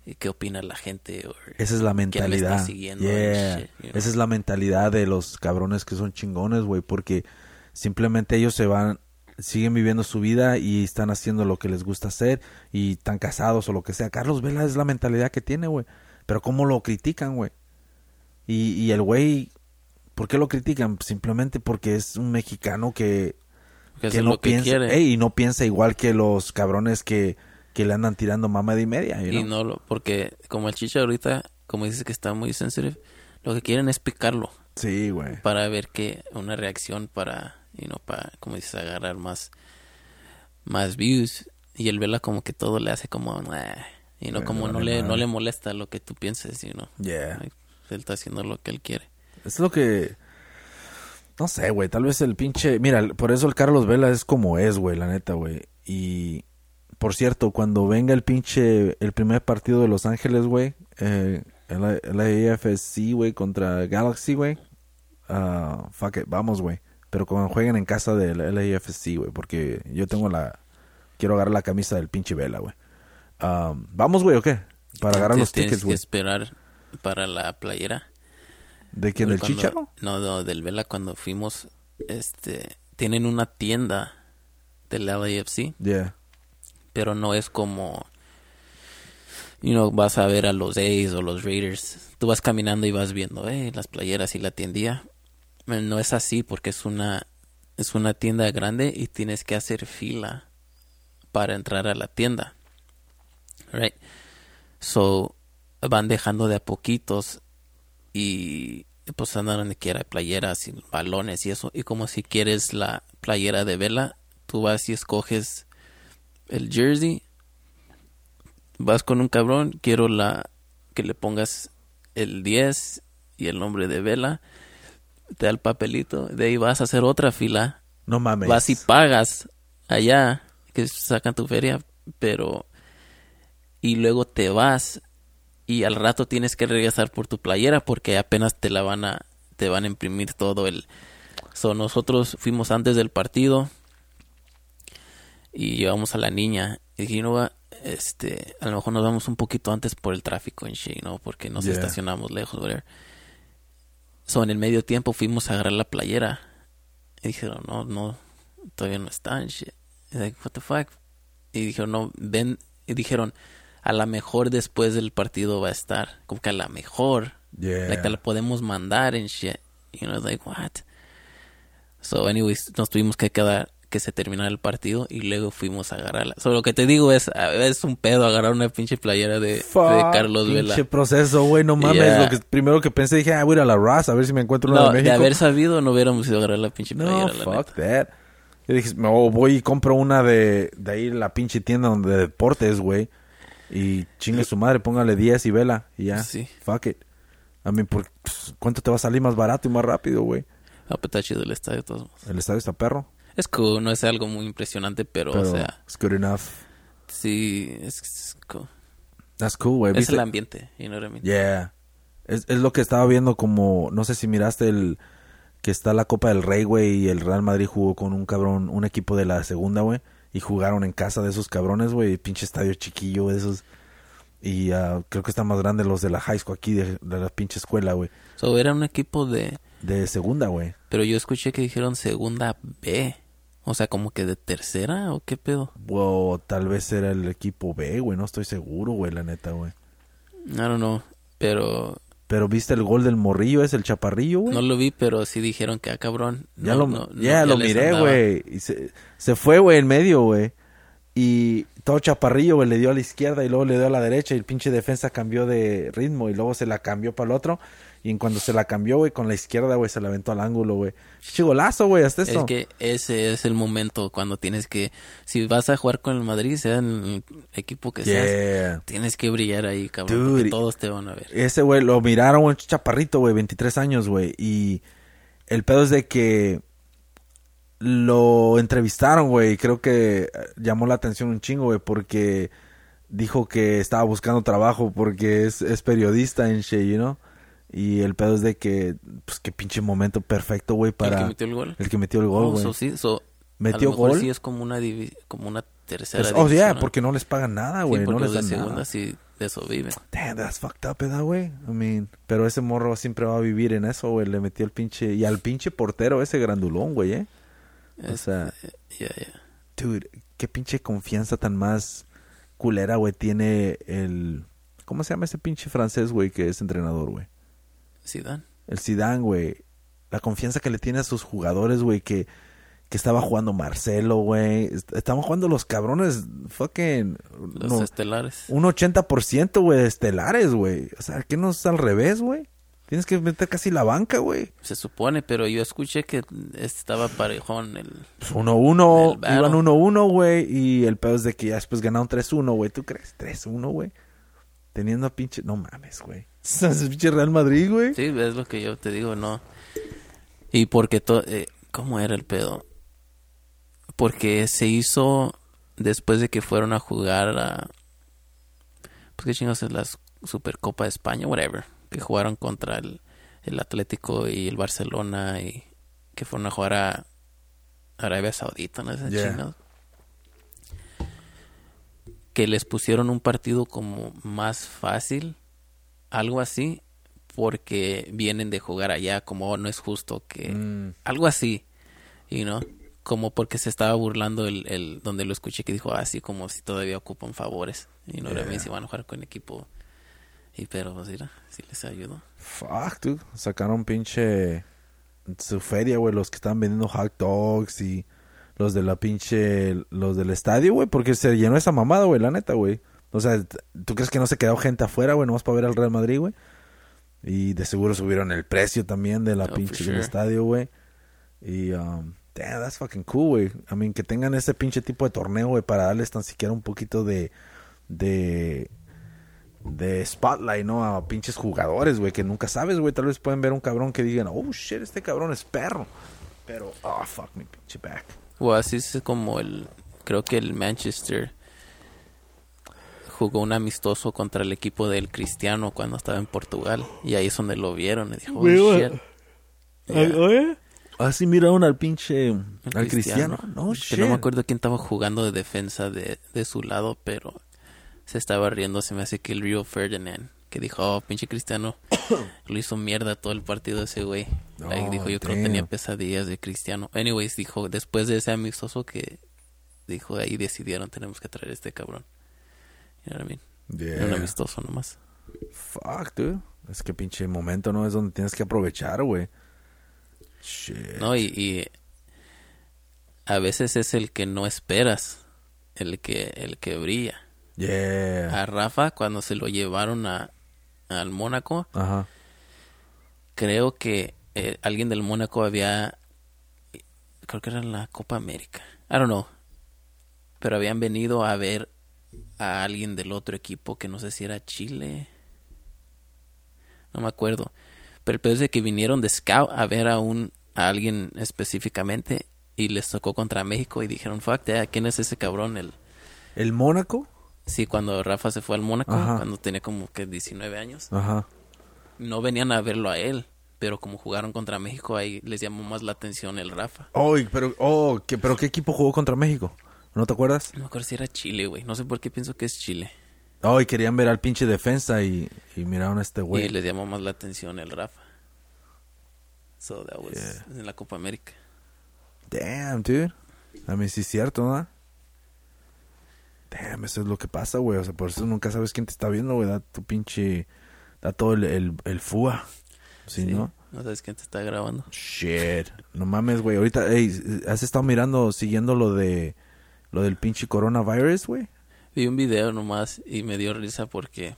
eh, qué opina la gente Esa es la mentalidad. siguiendo Yeah. and shit, you know? Esa es la mentalidad de los cabrones que son chingones, güey, porque simplemente ellos se van, siguen viviendo su vida y están haciendo lo que les gusta hacer y están casados o lo que sea. Carlos Vela es la mentalidad que tiene, güey. Pero cómo lo critican, güey. Y, y el güey, ¿por qué lo critican? Simplemente porque es un mexicano que, que no lo que piensa, quiere. Ey, y no piensa igual que los cabrones que, que le andan tirando mamá y media, Y no lo, porque como el chicha ahorita, como dices que está muy sensitive, lo que quieren es picarlo Sí, güey. para ver que una reacción para, you know, para, como dices, agarrar más, más views. Y el Vela como que todo le hace como, "Nah", y no Le como no le, no le molesta lo que tú pienses, you know. Yeah. Like, Él está haciendo lo que él quiere. Es lo que. No sé, güey. Tal vez el pinche. Mira, por eso el Carlos Vela es como es, güey, la neta, güey. Y. Por cierto, cuando venga el pinche. El primer partido de Los Ángeles, güey. Eh, el, el AFC, güey, contra Galaxy, güey. ah, fuck it, vamos, güey. Pero cuando jueguen en casa del LAFC, güey. Porque yo tengo la. Quiero agarrar la camisa del pinche Vela, güey. Ah, vamos, güey, ¿o qué? Para agarrar Antes los tienes tickets, que güey. esperar para la playera. ¿De quién? ¿Del Chicharo? No, no, del Vela cuando fuimos, este, tienen una tienda del LAFC, Yeah. pero no es como, you know, vas a ver a los A's o los Raiders. Tú vas caminando y vas viendo, eh, las playeras y la tiendía. No es así porque es una, es una tienda grande y tienes que hacer fila para entrar a la tienda. Right? So, van dejando de a poquitos y pues andan donde quiera playeras y balones y eso y como si quieres la playera de vela tú vas y escoges el jersey vas con un cabrón quiero la que le pongas el 10 y el nombre de vela te da el papelito de ahí vas a hacer otra fila No mames. vas y pagas allá que sacan tu feria pero y luego te vas y al rato tienes que regresar por tu playera porque apenas te la van a te van a imprimir todo el so nosotros fuimos antes del partido y llevamos a la niña y dije, what? este a lo mejor nos vamos un poquito antes por el tráfico en Shea, ¿no? porque nos Yeah. estacionamos lejos whatever. So en el medio tiempo fuimos a agarrar la playera. Y dijeron no no todavía no está en shit. Y like, what the fuck y dijeron no ven. Y dijeron a la mejor después del partido va a estar. Como que a la mejor. Yeah. like te la podemos mandar en shit. You know like what so anyways nos tuvimos que quedar que se terminara el partido y luego fuimos a agarrarla so lo que te digo es es un pedo agarrar una pinche playera de, de Fuck, Carlos Vela Pinche proceso, güey, no mames. Yeah. Lo que primero que pensé dije, ah, voy a ir a la Raz a ver si me encuentro una no de de México. haber sabido no hubiéramos ido a agarrar la pinche playera no, la fuck neta. that. Yo dije, no, voy y compro una de, de ahí la pinche tienda donde de deportes, güey. Y chingue su madre, póngale 10 y vela y ya. Sí. Fuck it. A mí, por, pues, ¿cuánto te va a salir más barato y más rápido, güey? Ah, pues está chido el estadio de todos. El estadio está perro. Es cool, no es algo muy impresionante, pero, Pero o sea, it's good enough. sí, es, es cool. That's cool, güey. Es ¿Viste? el ambiente, you know what I mean? Yeah. Es, es lo que estaba viendo como, no sé si miraste el que está la Copa del Rey, güey, y el Real Madrid jugó con un cabrón, un equipo de la segunda, güey, y jugaron en casa de esos cabrones, güey, pinche estadio chiquillo de esos. Y ah, creo que están más grandes los de la high school aquí, de, de la pinche escuela, güey. So, era un equipo de, de segunda, güey. Pero yo escuché que dijeron segunda B. O sea, como que de tercera o qué pedo. O tal vez era el equipo B, güey. No estoy seguro, güey, la neta, güey. I don't know. Pero Pero viste el gol del morrillo, es el chaparrillo, güey. no lo vi, pero sí dijeron que, ah, cabrón. ya no- lo, no- no, ya lo les miré, güey. Y se, se fue, güey, en medio, güey. Y todo chaparrillo, güey, le dio a la izquierda y luego le dio a la derecha. Y el pinche defensa cambió de ritmo y luego se la cambió para el otro. Y en cuando se la cambió, güey, con la izquierda, güey, se la aventó al ángulo, güey. Pinche golazo, güey, hasta eso. Es que ese es el momento cuando tienes que, si vas a jugar con el Madrid, sea en el equipo que seas, Yeah. tienes que brillar ahí, cabrón, Dude. porque todos te van a ver. Ese, güey, lo miraron, güey, chaparrito, güey, 23 años, güey. Y el pedo es de que lo entrevistaron, güey. y Creo que llamó la atención un chingo, güey, porque dijo que estaba buscando trabajo porque es, es periodista en Shea, you know? Y el pedo es de que, pues, qué pinche momento perfecto, güey, para... ¿El que metió el gol? el que metió el gol, Oh, güey. so sí, so, ¿Metió a lo mejor gol? sí es como una, como una tercera Pues, oh, yeah, ¿no? porque no les pagan nada, Sí, güey. porque no les los de dan segunda nada. sí de eso viven. Damn, that's fucked up, ¿verdad, güey? I mean, pero ese morro siempre va a vivir en eso, güey. Le metió el pinche... Y al pinche portero ese grandulón, güey, ¿eh? O sea, Ya, ya. dude, qué pinche confianza tan más culera, güey, tiene el... ¿Cómo se llama ese pinche francés, güey, que es entrenador, güey? Zidane. El Zidane, güey. La confianza que le tiene a sus jugadores, güey, que, que estaba jugando Marcelo, güey. Est- Estaban jugando los cabrones fucking... Los no, estelares. un 80%, güey, de estelares, güey. O sea, ¿qué no es al revés, güey? Tienes que meter casi la banca, güey. Se supone, pero yo escuché que estaba parejón el... Pues 1-1, El battle. iban 1-1, güey. Y el pedo es de que ya después ganaron 3-1, güey. ¿Tú crees? 3-1, güey. Teniendo a pinche... No mames, güey. Es pinche Real Madrid, güey. Sí, es lo que yo te digo, no. Y porque todo... ¿Cómo era el pedo? Porque se hizo después de que fueron a jugar a... Pues qué chingados es la Supercopa de España, whatever. Que jugaron contra el, el Atlético y el Barcelona y que fueron a jugar a Arabia Saudita, ¿no? Esas Yeah. chingados. Que les pusieron un partido como más fácil, algo así, porque vienen de jugar allá, como "Oh, no es justo que... Mm, Algo así, y no como porque se estaba burlando el, el donde lo escuché que dijo así como si todavía ocupan favores y no era Yeah. bien si van a jugar con equipo y pero pues mira si les ayudó fuck, dude. Sacaron pinche... Su feria, güey. Los que estaban vendiendo hot dogs y... Los de la pinche... Los del estadio, güey. Porque se llenó esa mamada, güey. La neta, güey. O sea, ¿tú crees que no se quedó gente afuera, güey? Nomás para ver al Real Madrid, güey. Y de seguro subieron el precio también de la Oh, pinche del estadio, güey. Y, um, damn, that's fucking cool, güey. I mean, que tengan ese pinche tipo de torneo, güey, para darles tan siquiera un poquito de, de, de spotlight, ¿no? A pinches jugadores, güey, que nunca sabes, güey. Tal vez pueden ver un cabrón que digan, oh, shit, este cabrón es perro. Pero, oh, fuck me, pinche back. O así es como el creo que el Manchester jugó un amistoso contra el equipo del Cristiano cuando estaba en Portugal y ahí es donde lo vieron y dijo oh, shit Yeah. Ah, miraron al pinche, El al cristiano. No, Que shit. no me acuerdo quién estaba jugando de defensa de, de su lado, pero se estaba riendo. Se me hace que el Rio Ferdinand, que dijo, oh, pinche Cristiano, lo hizo mierda todo el partido ese güey. Like, Oh, dijo, yo creo que tenía pesadillas de Cristiano. Anyways, dijo, después de ese amistoso que dijo, ahí decidieron, tenemos que traer a este cabrón. You know what I mean? Era un Yeah. amistoso nomás. Fuck, dude. Es que pinche momento, ¿no? Es donde tienes que aprovechar, güey. Shit. No, y, y a veces es el que no esperas, el que, el que brilla. Yeah. a Rafa cuando se lo llevaron a al Mónaco. Ajá. creo que eh, alguien del Mónaco había creo que era en la Copa América. I don't know. Pero habían venido a ver a alguien del otro equipo que no sé si era Chile. No me acuerdo. Pero el peor es de que vinieron de scout a ver a un a alguien específicamente y les tocó contra México y dijeron fuck that, quién es ese cabrón el ¿El Mónaco? Sí, cuando Rafa se fue al Mónaco, Ajá. cuando tenía como que 19 años, Ajá. no venían a verlo a él, pero como jugaron contra México, ahí les llamó más la atención el Rafa. Oh, y- pero, oh, ¿qué, pero ¿qué equipo jugó contra México? ¿No te acuerdas? No me acuerdo si era Chile, güey. No sé por qué pienso que es Chile. Oh, y querían ver al pinche defensa y, y miraron a este Y güey. les llamó más la atención el Rafa. So that was Yeah. en la Copa América. Damn, dude. A mí sí es cierto, ¿no? Damn, eso es lo que pasa, güey. O sea, por eso nunca sabes quién te está viendo, güey. Da tu pinche... Da todo el, el, el FUA. ¿Sí, no? No sabes quién te está grabando. Shit. No mames, güey. Ahorita, ey, ¿has estado mirando, siguiendo lo de... Lo del pinche coronavirus, güey? Vi un video nomás y me dio risa porque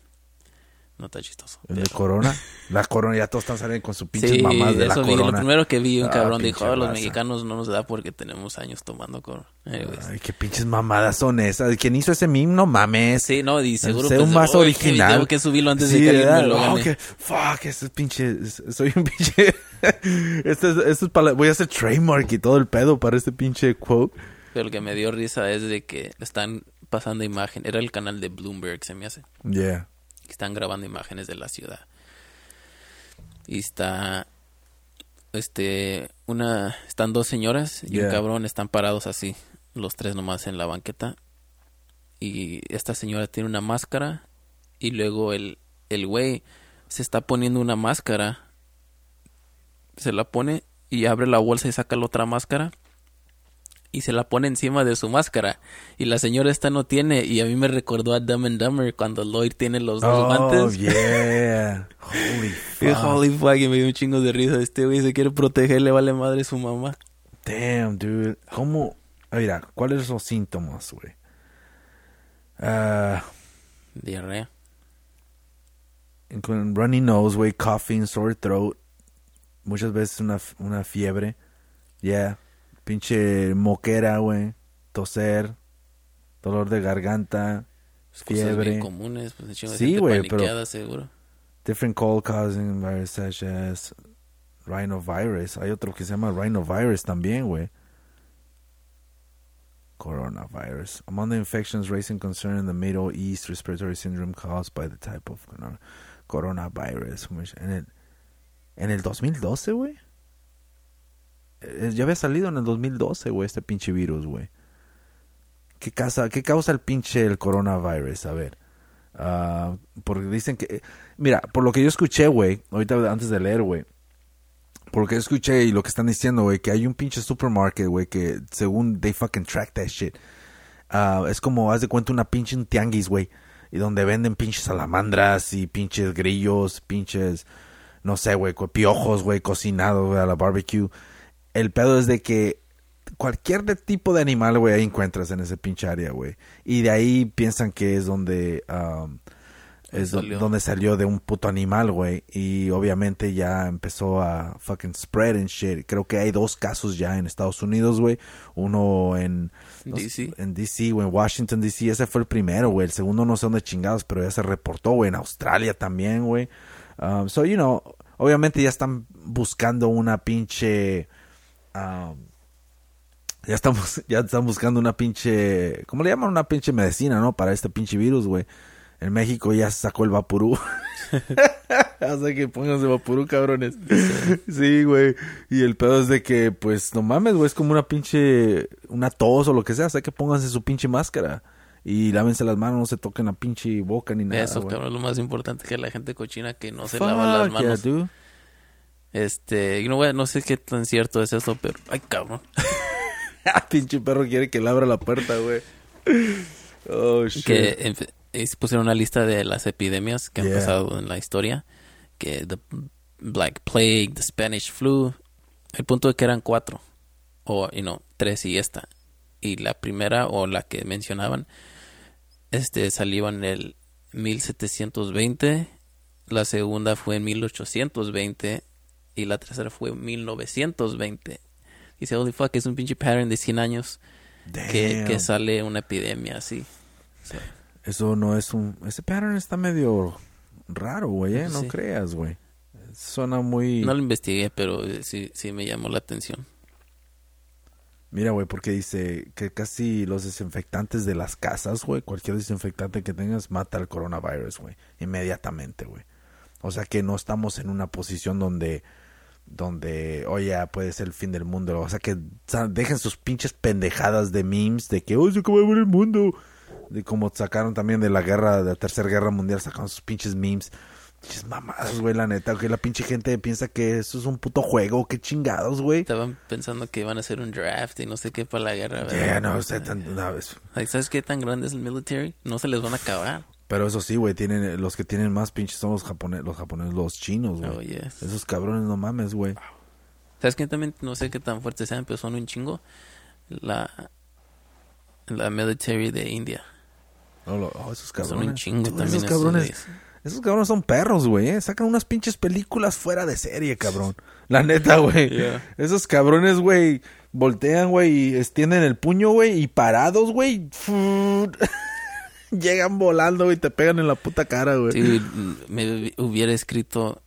no está chistoso. El de corona. La corona, ya todos están saliendo con su pinche Sí, mamás de la eso vi. Lo corona. primero que vi, un Ah, cabrón dijo, "Oh, los mexicanos no nos da porque tenemos años tomando corona. Anyways. Ay, qué pinches mamadas son esas. ¿Quién hizo ese meme? No mames. Sí, no, y seguro Sé pues, un "Oh, original. Tengo que subirlo antes Sí, de que alguien me lo Oh, gane. que- fuck, ese es pinche. Soy un pinche. este es, este es para, voy a hacer trademark y todo el pedo para este pinche quote. Pero lo que me dio risa es de que están pasando imagen. Era el canal de Bloomberg, se me hace. Yeah. Están grabando imágenes de la ciudad. Y está este una están dos señoras y Yeah. un cabrón están parados así, los tres nomás en la banqueta. Y esta señora tiene una máscara y luego el el güey se está poniendo una máscara. Se la pone y abre la bolsa y saca la otra máscara y se la pone encima de su máscara. Y la señora esta no tiene. Y a mí me recordó a Dumb and Dumber cuando Lloyd tiene los dos Oh, guantes. yeah. Holy fuck. holy fuck, y me dio un chingo de risa. Este güey se quiere proteger, le vale madre su mamá. Damn, dude. ¿Cómo? Ah, Mira, ¿cuáles son los síntomas, güey? Ah, Diarrea. runny nose, güey, coughing, sore throat. Muchas veces una, una fiebre. Yeah. Pinche moquera, güey. Toser. Dolor de garganta. Pues Cosas Fiebre. bien comunes, pues de Sí, güey, pero- seguro. Different cold causing virus such as rhinovirus. Hay otro que se llama rhinovirus también, güey. Coronavirus. Among the infections raising concern in the Middle East, respiratory syndrome caused by the type of corona- coronavirus. En el, en el 2012, güey. Eh, Ya había salido en el 2012, güey, este pinche virus, güey. ¿Qué causa, ¿Qué causa el pinche el coronavirus? A ver. Ah, porque dicen que... Mira, por lo que yo escuché, güey, ahorita antes de leer, güey. Por lo que yo escuché y lo que están diciendo, güey, que hay un pinche supermarket, güey, que según they fucking track that shit. ah, es como, haz de cuenta, una pinche tianguis, güey. Y donde venden pinches salamandras y pinches grillos, pinches, no sé, güey, piojos, güey, cocinados, a la barbecue. El pedo es de que cualquier tipo de animal, güey, ahí encuentras en ese pinche área, güey. Y de ahí piensan que es donde... um, es Salió. donde salió de un puto animal, güey. Y obviamente ya empezó a fucking spread and shit. Creo que hay dos casos ya en Estados Unidos, güey. Uno en... no DC. En DC, güey. En Washington, D.C. Ese fue el primero, güey. El segundo no sé dónde chingados, pero ya se reportó, güey. En Australia también, güey. Um, so, you know, obviamente ya están buscando una pinche... um, ya estamos, ya están buscando una pinche, ¿cómo le llaman? Una pinche medicina, ¿no? Para este pinche virus, güey. En México ya se sacó el vapurú. Hasta que pónganse vapurú, cabrones. Sí, güey. Y el pedo es de que, pues, no mames, güey, es como una pinche, una tos o lo que sea. O sea, que pónganse su pinche máscara. Y lávense las manos, no se toquen la pinche boca ni nada, Eso, cabrón, lo más importante que la gente cochina que no se Fuck lava las manos. Este, y no, güey, no sé qué tan cierto es eso, pero, ay, cabrón. pinche perro quiere que le abra la puerta, güey. Oh, shit. que es- pusieron una lista de las epidemias que Yeah. han pasado en la historia, que the Black Plague, the Spanish Flu, el punto de que eran cuatro, o, y no, tres y esta, y la primera, o la que mencionaban, este, salió en el 1720, la segunda fue en 1820, y la tercera fue en 1920. Dice, holy fuck, es un pinche pattern de 100 años que, que sale una epidemia así. Eso no es un... Ese pattern está medio raro, güey, ¿eh? No Sí. creas, güey. Suena muy... No lo investigué, pero eh, sí, sí me llamó la atención. Mira, güey, porque dice que casi los desinfectantes de las casas, güey, cualquier desinfectante que tengas mata el coronavirus, güey, inmediatamente, güey. O sea que no estamos en una posición donde, donde, oye, puede ser el fin del mundo. O sea que dejen sus pinches pendejadas de memes de que, se acaba de ver el mundo. De como sacaron también de la guerra, de la tercera guerra mundial, sacaron sus pinches memes Pinches mamadas, güey, la neta. Que la pinche gente piensa que eso es un puto juego. Qué chingados, güey. Estaban pensando que iban a hacer un draft y no sé qué para la guerra, ¿verdad? Yeah, no, tan- no, es- ¿Sabes qué tan grande es el military? No se les van a acabar. Pero eso sí, güey, tienen, los que tienen más pinches son los japoneses, los japoneses, los chinos, güey. Oh, yes. Esos cabrones, no mames, güey. ¿Sabes qué también? No sé qué tan fuerte sean, pero son un chingo. La, la military de India. Oh, lo- oh, esos Son cabrones. un chingo también. Esos cabrones, esos cabrones son perros, güey, ¿eh? Sacan unas pinches películas fuera de serie, cabrón. La neta, güey. Yeah. Esos cabrones, güey, voltean, güey, y extienden el puño, güey, y parados, güey. llegan volando, güey, y te pegan en la puta cara, güey. Sí, me hubiera escrito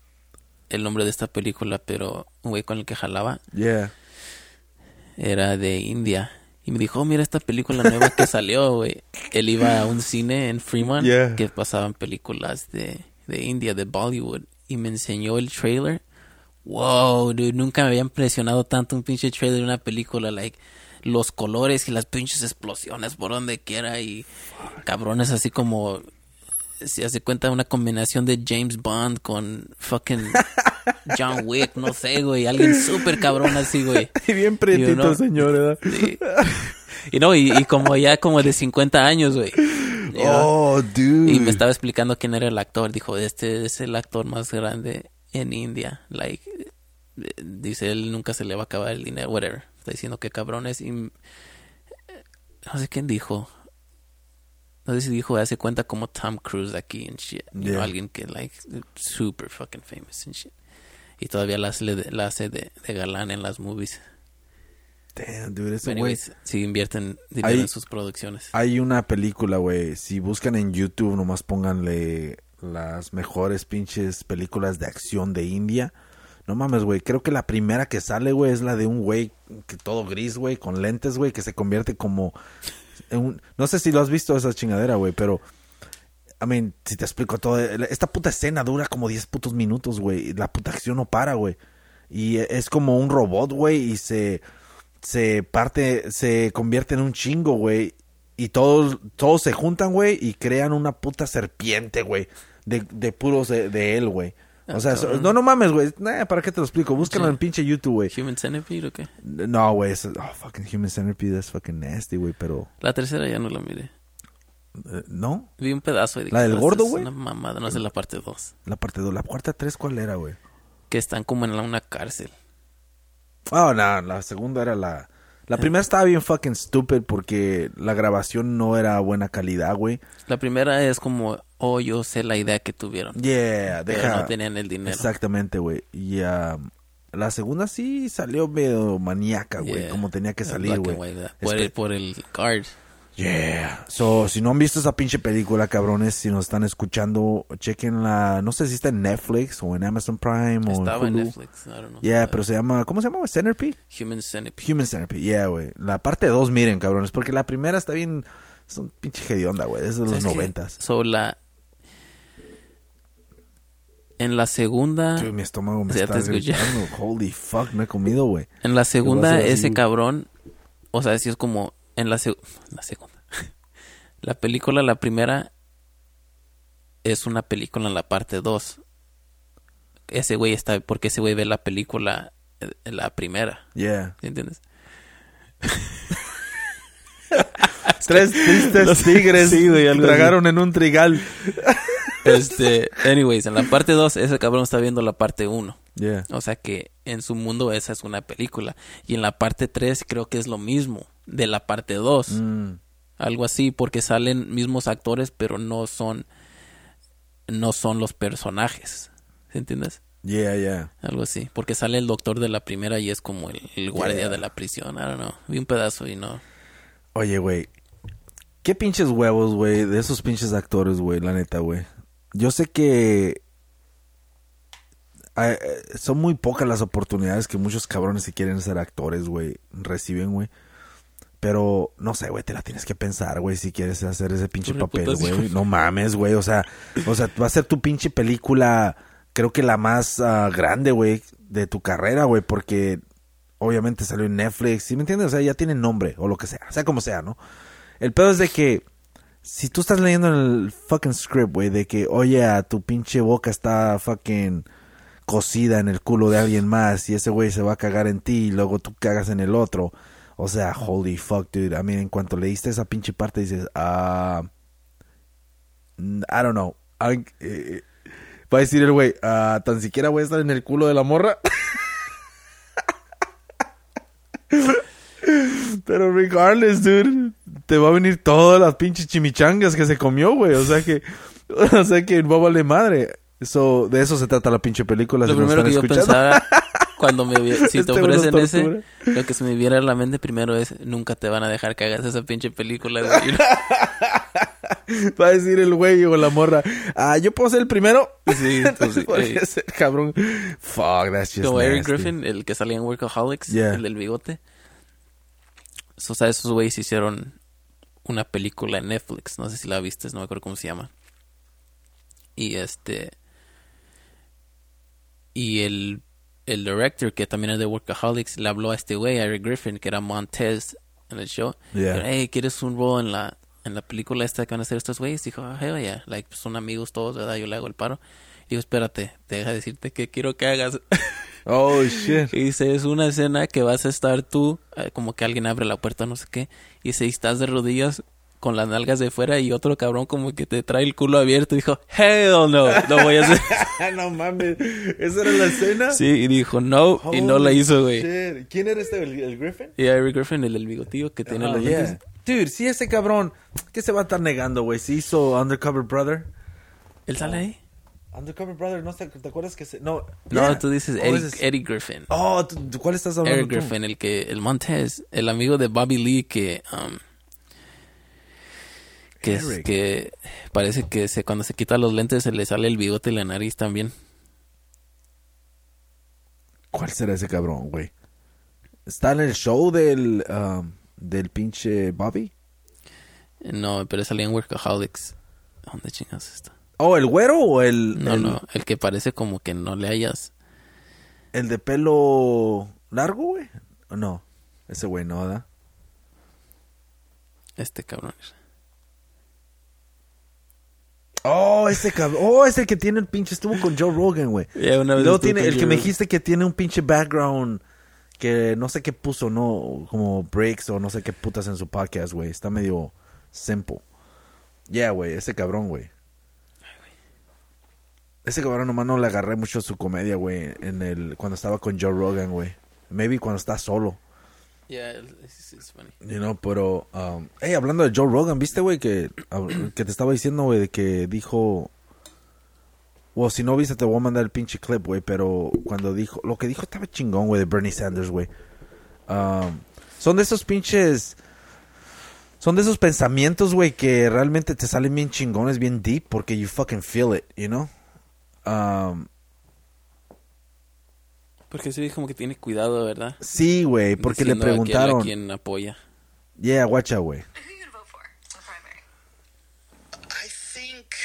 el nombre de esta película, pero un güey con el que jalaba Yeah. era de India. Y me dijo, oh, mira esta película nueva que salió, güey. Él iba a un cine en Fremont Yeah. que pasaban películas de, de India, de Bollywood. Y me enseñó el trailer. Wow, dude, nunca me había impresionado tanto un pinche trailer de una película. Like, los colores y las pinches explosiones por donde quiera. Y cabrones así como... Se hace cuenta una combinación de James Bond con fucking John Wick, no sé, güey. Alguien súper cabrón así, güey. Y bien prietito You know. el señor, ¿verdad? Sí. Y no, y, y como ya como de 50 años, güey. You know? Oh, dude. Y me estaba explicando quién era el actor. Dijo, este es el actor más grande en India. Like, eh, dice, él nunca se le va a acabar el dinero, whatever. Está diciendo que cabrones. Y eh, no sé quién dijo. No sé si dijo, hace cuenta como Tom Cruise aquí and shit. You know, Yeah. alguien que, like, super fucking famous and shit. Y todavía la hace, de, la hace de, de galán en las movies. Damn, dude, ese Pero güey. sí invierten dinero en sus producciones. Hay una película, güey. Si buscan en YouTube, nomás pónganle las mejores pinches películas de acción de India. No mames, güey. Creo que la primera que sale, güey, es la de un güey que todo gris, güey, con lentes, güey, que se convierte como. No sé si lo has visto esa chingadera, güey, pero. I mean, si te explico todo. Esta puta escena dura como 10 putos minutos, güey. La puta acción no para, güey. Y es como un robot, güey, y se se parte, se convierte en un chingo, güey. Y todos, todos se juntan, güey, y crean una puta serpiente, güey. De, de puros de, de él, güey. O Ah, sea, so- no, no mames, güey. Nah, ¿Para qué te lo explico? Búscalo en pinche YouTube, güey. Human Centipede o qué? No, güey. Oh, fucking Human Centipede es fucking nasty, güey. Pero, La tercera ya no la miré. eh, ¿no? Vi un pedazo y dije, ¿La del "No, esta gordo, güey? Una mamada, no sé la parte 2. La parte 2. La cuarta 3, ¿cuál era, güey? Que están como en la- una cárcel. Oh, no, la segunda era la... La primera estaba bien fucking stupid porque la grabación no era buena calidad, güey. La primera es como, oh, yo sé la idea que tuvieron. Yeah, Pero deja... no tenían el dinero. Exactamente, güey. Y um, la segunda sí salió medio maníaca, güey. Yeah. Como tenía que salir, güey. Por, que- el, por el guard. Yeah. So, si no han visto esa pinche película, cabrones, si nos están escuchando, chequen la... No sé si está en Netflix o en Amazon Prime o Estaba en Hulu. Netflix. I don't know. Yeah, pero se llama... ¿Cómo se llama? ¿Centipede? Human Centipede. Human Centipede, yeah, güey. La parte 2, miren, cabrones, porque la primera está bien... Es un pinche hedionda, güey. Es de los noventas. So, la... En la segunda... Dude, mi estómago me está. Holy fuck, no he comido, güey. En la segunda, así, ese güey. cabrón, o sea, si es como en la, seg- la segunda. La película, la primera, es una película en la parte 2. Ese güey está, porque ese güey ve la película eh, en la primera. Yeah. ¿sí ¿Entiendes? Tres tristes tigres Sí, algo tragaron en un trigal. Este, anyways, en la parte 2, ese cabrón está viendo la parte 1. Yeah. O sea que en su mundo esa es una película. Y en la parte 3 creo que es lo mismo de la parte 2. Mm. algo así porque salen mismos actores pero no son no son los personajes ¿sí entiendes? Yeah, yeah. algo así porque sale el doctor de la primera y es como el, el guardia Yeah. de la prisión I don't know vi un pedazo y no Oye, güey. ¿Qué pinches huevos, güey, de esos pinches actores, güey, la neta, güey? Yo sé que eh, eh, son muy pocas las oportunidades que muchos cabrones que quieren ser actores, güey, reciben, güey. Pero, no sé, güey, te la tienes que pensar, güey, si quieres hacer ese pinche Tu papel, reputación. güey. No mames, güey, o sea, o sea, va a ser tu pinche película, creo que la más ah, grande, güey, de tu carrera, güey, porque obviamente salió en Netflix, ¿sí me entiendes? O sea, ya tiene nombre o lo que sea, sea como sea, ¿no? El pedo es de que si tú estás leyendo el fucking script, güey, de que, oye, tu pinche boca está fucking cocida en el culo de alguien más y ese güey se va a cagar en ti y luego tú cagas en el otro. O sea, holy fuck, dude. I mean, en cuanto leíste esa pinche parte dices, ah, mm, I don't know. I- eh, va a decir el güey, ah, tan siquiera voy a estar en el culo de la morra. Pero regardless, dude, te va a venir todas las pinches chimichangas que se comió, güey. O sea que, o sea que va a valer madre. So, de eso se trata la pinche película. Lo si primero que están yo escuchando. pensaba cuando me si Este te nos ofrecen ese, lo que se me viera a la mente primero es nunca te van a dejar que hagas esa pinche película. güey. Va a decir el güey o la morra, ah, yo puedo ser el primero. Sí, entonces, eh, ser, cabrón. Fuck, that's just Como Eric. Griffin, el que salía en Workaholics, Yeah. el del bigote. O sea, esos güeyes hicieron una película en Netflix. No sé si la viste, no me acuerdo cómo se llama. Y este. Y el, el director, que también es de Workaholics, le habló a este güey, Eric Griffin, que era Montez en el show. Yeah. Pero, hey, ¿quieres un rol en la, en la película esta que van a hacer estos güeyes? Dijo, ah, hell yeah. Like, son amigos todos, ¿verdad? Yo le hago el paro. Digo, espérate, deja decirte que quiero que hagas. Oh, shit. Y dice, es una escena que vas a estar tú, eh, como que alguien abre la puerta, no sé qué, y dice, y estás de rodillas con las nalgas de fuera y otro cabrón como que te trae el culo abierto. Y dijo, hell no, no voy a hacer. no mames. ¿Esa era la escena? sí, y dijo, no, y no la Holy hizo, güey. ¿Quién era este, el, el Griffin? Y Eric Griffin, el del bigotillo que tiene Oh, los yeah. lentes. Dude, sí, ese cabrón, ¿qué se va a estar negando, güey? Si hizo Undercover Brother. ¿Él sale ahí? Undercover Brother, ¿no te, te acuerdas que se...? No, No, yeah. tú dices Eddie Griffin. Oh, ¿tú- ¿cuál estás hablando tú? Griffin, el que, el Montez, el amigo de Bobby Lee que, um, que, es- que parece que se, cuando se quita los lentes se le sale el bigote y la nariz también. ¿Cuál será ese cabrón, güey? ¿Está en el show del, um, del pinche Bobby? No, pero salía en Workaholics. ¿Dónde chingas está? Oh, ¿el güero o el, No, el, no, el que parece como que no le hayas. el de pelo largo, güey? ¿O no? Ese güey no, ¿verdad? Este cabrón. Oh, ese cabrón. Oh, es el que tiene el pinche. Estuvo con Joe Rogan, güey. Una vez luego tiene el que me dijiste que tiene un pinche background que no sé qué puso, no, como breaks o no sé qué putas en su podcast, güey. Está medio simple. Yeah, güey, ese cabrón, güey. Ese cabrón nomás no le agarré mucho su comedia, güey, en el cuando estaba con Joe Rogan, güey. Maybe cuando está solo. Yeah, it's, it's funny. You know, pero, um, hey, hablando de Joe Rogan, ¿viste, güey? Que, que te estaba diciendo, güey, de que dijo, o si no viste, te voy a mandar el pinche clip, güey, pero cuando dijo, lo que dijo estaba chingón, güey, de Bernie Sanders, güey. Um, son de esos pinches, son de esos pensamientos, güey, que realmente te salen bien chingones, bien deep, porque you fucking feel it, you know? Um, Porque sí, como que tiene cuidado, ¿verdad? sí, güey, porque le Diciendo a quién- preguntaron. A quién apoya. Yeah, guacha, güey. Who are you gonna vote for in the primary? I think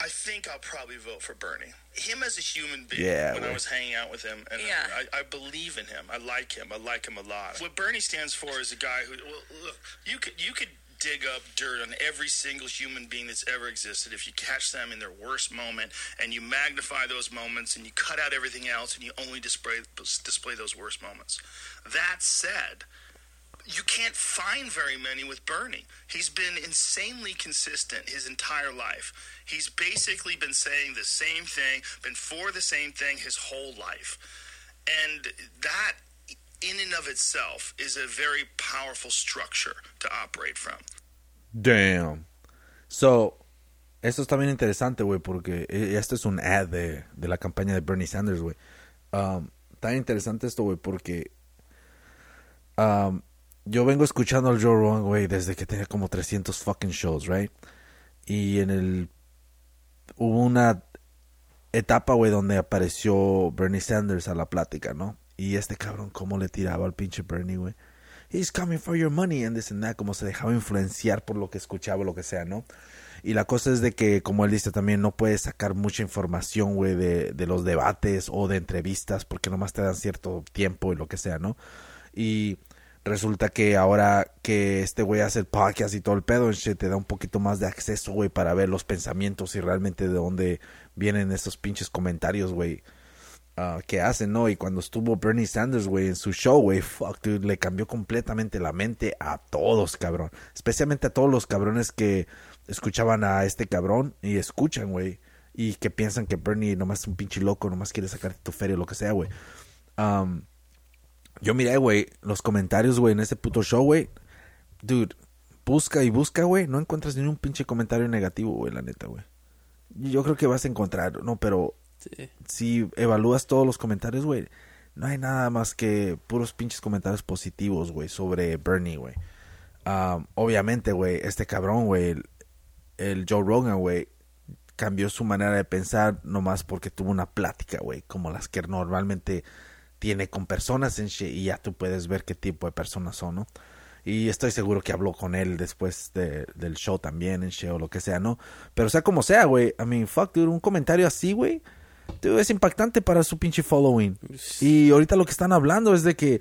I think I'll probably vote for Bernie. Him as a human being. Yeah, when well. I was hanging out with him, and Yeah. I, I believe in him. I like him. I like him a lot. What Bernie stands for is a guy who. Well, look, you could you could dig up dirt on every single human being that's ever existed if you catch them in their worst moment and you magnify those moments and you cut out everything else and you only display display those worst moments. That said, you can't find very many with Bernie. He's been insanely consistent his entire life. He's basically been saying the same thing, been for the same thing his whole life. And that, in and of itself, is a very powerful structure to operate from. Damn. So, esto está bien interesante, güey, porque este es un ad de, de la campaña de Bernie Sanders, güey. Um, está interesante esto, güey, porque um, yo vengo escuchando al Joe Rogan, güey, desde que tenía como 300 fucking shows, right? Y en el... Hubo una etapa, güey, donde apareció Bernie Sanders a la plática, ¿no? Y este cabrón, cómo le tiraba al pinche Bernie, güey. He's coming for your money and this and that, como se dejaba influenciar por lo que escuchaba, lo que sea, ¿no? Y la cosa es de que, como él dice también, no puedes sacar mucha información, güey, de, de los debates o de entrevistas, porque nomás te dan cierto tiempo y lo que sea, ¿no? Y resulta que ahora que este güey hace el podcast y todo el pedo, shit, te da un poquito más de acceso, güey, para ver los pensamientos y realmente de dónde vienen estos pinches comentarios, güey. Ah, que hacen, ¿no? Y cuando estuvo Bernie Sanders, güey, en su show, güey, fuck, dude, le cambió completamente la mente a todos, cabrón. Especialmente a todos los cabrones que escuchaban a este cabrón y escuchan, güey. Y que piensan que Bernie nomás es un pinche loco, nomás quiere sacarte tu feria lo que sea, güey. Yo miré, güey, los comentarios, güey, en ese puto show, güey. Dude, busca y busca, güey. No encuentras ni un pinche comentario negativo, güey, la neta, güey. Yo creo que vas a encontrar, no, pero Sí. si evalúas todos los comentarios, güey, no hay nada más que puros pinches comentarios positivos, güey, sobre Bernie, güey. Obviamente, güey, este cabrón, güey, el, Joe Rogan, güey, cambió su manera de pensar nomás porque tuvo una plática, güey, como las que normalmente tiene con personas en shit, y ya tú puedes ver qué tipo de personas son, ¿no? Y estoy seguro que habló con él después de- del show también, en shit o lo que sea, ¿no? Pero sea como sea, güey, I mean, fuck, un comentario así, güey, es impactante para su pinche following. Y ahorita lo que están hablando es de que,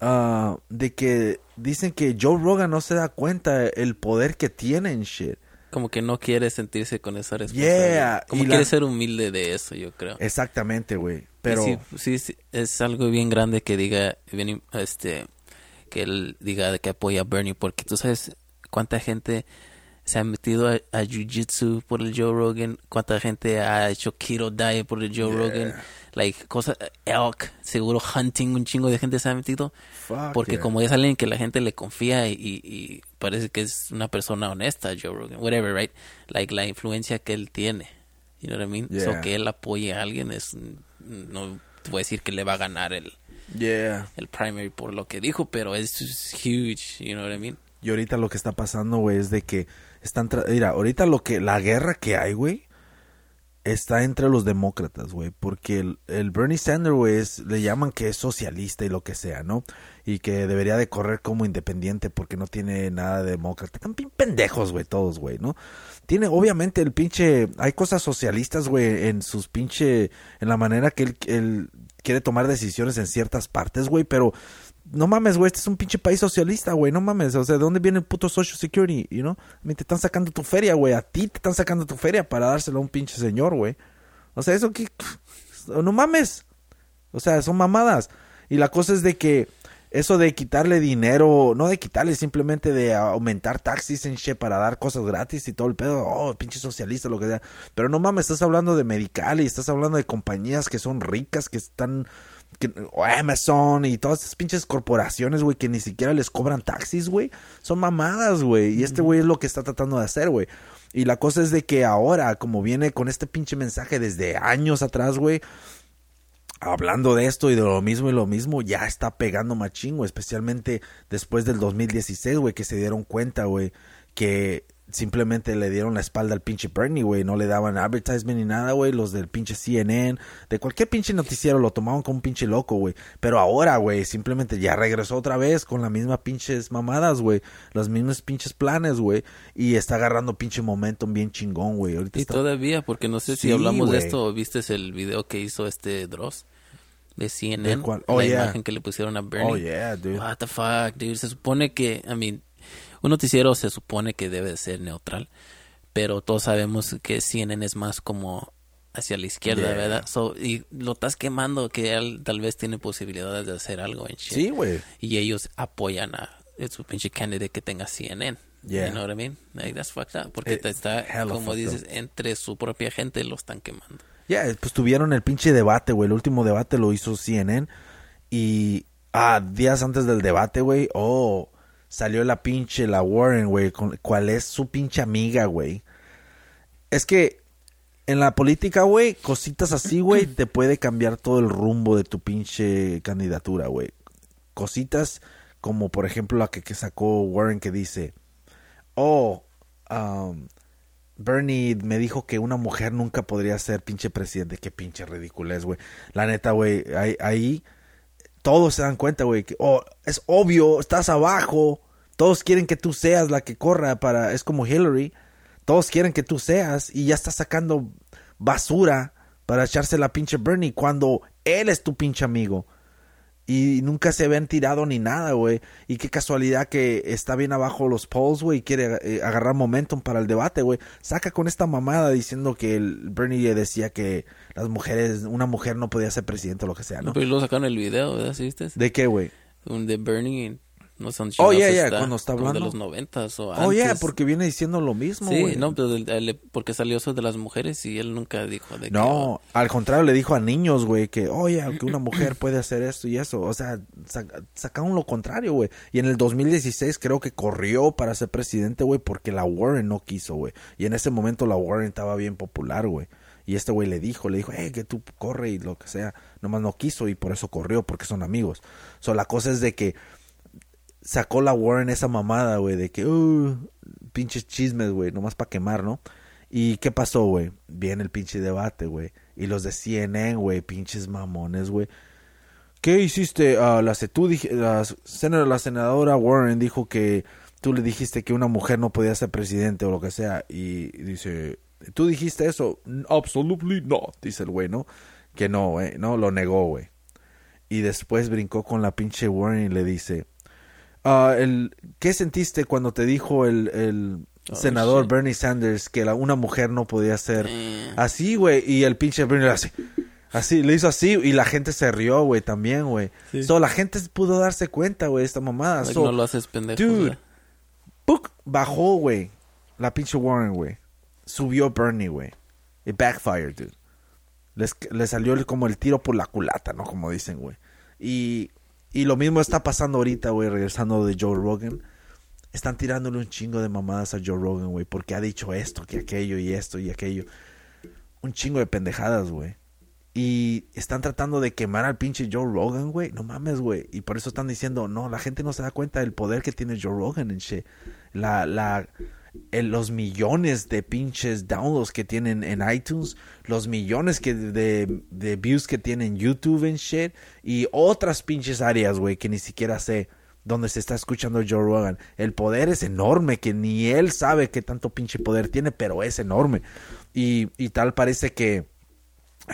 ah, de que dicen que Joe Rogan no se da cuenta el poder que tiene en shit. Como que no quiere sentirse con esa responsabilidad. Yeah, Como y quiere la- ser humilde de eso, yo creo. Exactamente, güey. Pero, sí, sí, sí, es algo bien grande que diga, bien, este, que él diga que apoya a Bernie, porque tú sabes cuánta gente se ha metido a, a Jiu-Jitsu por el Joe Rogan, cuánta gente ha hecho keto diet por el Joe Rogan, like, cosas, elk, seguro hunting, un chingo de gente se ha metido, fuck porque yeah. como es alguien que la gente le confía y, y- parece que es una persona honesta, Joe Rogan, whatever, right? Like, la influencia que él tiene, you know what I mean? So, Yeah. que él apoye a alguien es, no te voy a decir que le va a ganar el, el primary por lo que dijo, pero es huge, you know what I mean? Y ahorita lo que está pasando, güey, es de que están... Mira, ahorita lo que... La guerra que hay, güey, está entre los demócratas, güey. Porque el, el Bernie Sanders, güey, le llaman que es socialista y lo que sea, ¿no? Y que debería de correr como independiente porque no tiene nada de demócrata. Están bien pendejos, güey, todos, güey, ¿no? Tiene, obviamente, el pinche... Hay cosas socialistas, güey, en sus pinche... En la manera que él quiere tomar decisiones en ciertas partes, güey, pero... No mames, güey, este es un pinche país socialista, güey, no mames, o sea, ¿de dónde viene el puto Social Security, you know? Te están sacando tu feria, güey, a ti te están sacando tu feria para dárselo a un pinche señor, güey. O sea, eso que... No mames. O sea, son mamadas. Y la cosa es de que eso de quitarle dinero, no de quitarle, simplemente de aumentar taxis en shit para dar cosas gratis y todo el pedo, oh, pinche socialista, lo que sea. Pero no mames, estás hablando de Medical y estás hablando de compañías que son ricas, que están, que, o Amazon y todas esas pinches corporaciones, güey, que ni siquiera les cobran taxis, güey. Son mamadas, güey. Y este güey es lo que está tratando de hacer, güey. Y la cosa es de que ahora, como viene con este pinche mensaje desde años atrás, güey, hablando de esto y de lo mismo y lo mismo, ya está pegando machingo, especialmente después del 2016, güey, que se dieron cuenta, güey, que simplemente le dieron la espalda al pinche Bernie, güey, no le daban advertisement ni nada, güey, los del pinche CNN, de cualquier pinche noticiero lo tomaban como un pinche loco, güey, pero ahora, güey, simplemente ya regresó otra vez con la misma pinches mamadas, güey, los mismos pinches planes, güey, y está agarrando pinche momentum bien chingón, güey, ahorita Y está... todavía, porque no sé si Sí, hablamos de esto, viste el video que hizo este Dross de CNN. Oh, la yeah. imagen que le pusieron a Bernie. Oh, yeah, dude. What the fuck, dude. Se supone que, I mean, un noticiero se supone que debe de ser neutral, pero todos sabemos que CNN es más como hacia la izquierda, Yeah. ¿verdad? So, y lo estás quemando que él tal vez tiene posibilidades de hacer algo en shit. Sí, güey. Y ellos apoyan a su pinche candidate que tenga CNN. Yeah. You know what I mean? Like, that's fucked up. Porque Eh, está, como dices, entre su propia gente lo están quemando. Ya, pues tuvieron el pinche debate, güey. El último debate lo hizo CNN. Y ah, días antes del debate, güey, oh, salió la pinche, la Warren, güey, cuál es su pinche amiga, güey. Es que en la política, güey, cositas así, güey, te puede cambiar todo el rumbo de tu pinche candidatura, güey. Cositas como, por ejemplo, la que, que sacó Warren que dice, oh, um, Bernie me dijo que una mujer nunca podría ser pinche presidente. Qué pinche ridiculez, güey. La neta, güey, ahí, ahí todos se dan cuenta, güey, que oh, es obvio, estás abajo. Todos quieren que tú seas la que corra para... Es como Hillary. Todos quieren que tú seas y ya estás sacando basura para echarse la pinche Bernie cuando él es tu pinche amigo. Y nunca se habían tirado ni nada, güey. Y qué casualidad que está bien abajo los polls, güey, y quiere eh, agarrar momentum para el debate, güey. Saca con esta mamada diciendo que el Bernie decía que las mujeres, una mujer no podía ser presidente o lo que sea, ¿no? Pero luego sacaron el video, ¿verdad? ¿Sí viste? ¿De qué, güey? De Bernie. No son Oh, chingados yeah, yeah, cuando está hablando. de los noventas o Oh, yeah, antes. porque viene diciendo lo mismo, Sí, no, pero él- porque salió eso de las mujeres y él nunca dijo de que... No, al contrario, le dijo a niños, güey, que, oye, que una mujer puede hacer esto y eso. O sea, sa- sacaron lo contrario, güey. Y en el 2016 creo que corrió para ser presidente, güey, porque la Warren no quiso, güey. Y en ese momento la Warren estaba bien popular, güey. Y este güey le dijo, le dijo, hey, que tú corre y lo que sea. Nomás no quiso y por eso corrió, porque son amigos. So, la cosa es de que sacó la Warren esa mamada, güey, de que, uh, pinches chismes, güey, nomás para quemar, ¿no? ¿Y qué pasó, güey? Viene el pinche debate, güey. Y los de CNN, güey, pinches mamones, güey. ¿Qué hiciste? Ah, la, la, la senadora Warren dijo que tú le dijiste que una mujer no podía ser presidente o lo que sea. Y dice, ¿tú dijiste eso? Absolutely not, dice el güey, ¿no? Que no, güey, no, lo negó, güey. Y después brincó con la pinche Warren y le dice, ah, el, ¿qué sentiste cuando te dijo el, el Oh, senador shit. Bernie Sanders que la, una mujer no podía ser Eh. así, güey? Y el pinche Bernie así, así, le hizo así y la gente se rió, güey, también, güey. Sí. So, la gente pudo darse cuenta, güey, esta mamada. like, So, no lo haces pendejo. dude. ¡puc! bajó, güey, la pinche Warren, güey. Subió Bernie, güey. Y backfired, dude. Les, le salió el- como el tiro por la culata, ¿no? Como dicen, güey. Y, y lo mismo está pasando ahorita, güey, regresando de Joe Rogan. Están tirándole un chingo de mamadas a Joe Rogan, güey, porque ha dicho esto, que aquello y esto y aquello. Un chingo de pendejadas, güey. Y están tratando de quemar al pinche Joe Rogan, güey. No mames, güey. Y por eso están diciendo, no, la gente no se da cuenta del poder que tiene Joe Rogan en shit. La, la, el- los millones de pinches downloads que tienen en iTunes, los millones que de, de views que tienen en YouTube en shit, y otras pinches áreas, güey, que ni siquiera sé donde se está escuchando Joe Rogan. El poder es enorme, que ni él sabe qué tanto pinche poder tiene, pero es enorme. Y, y tal parece que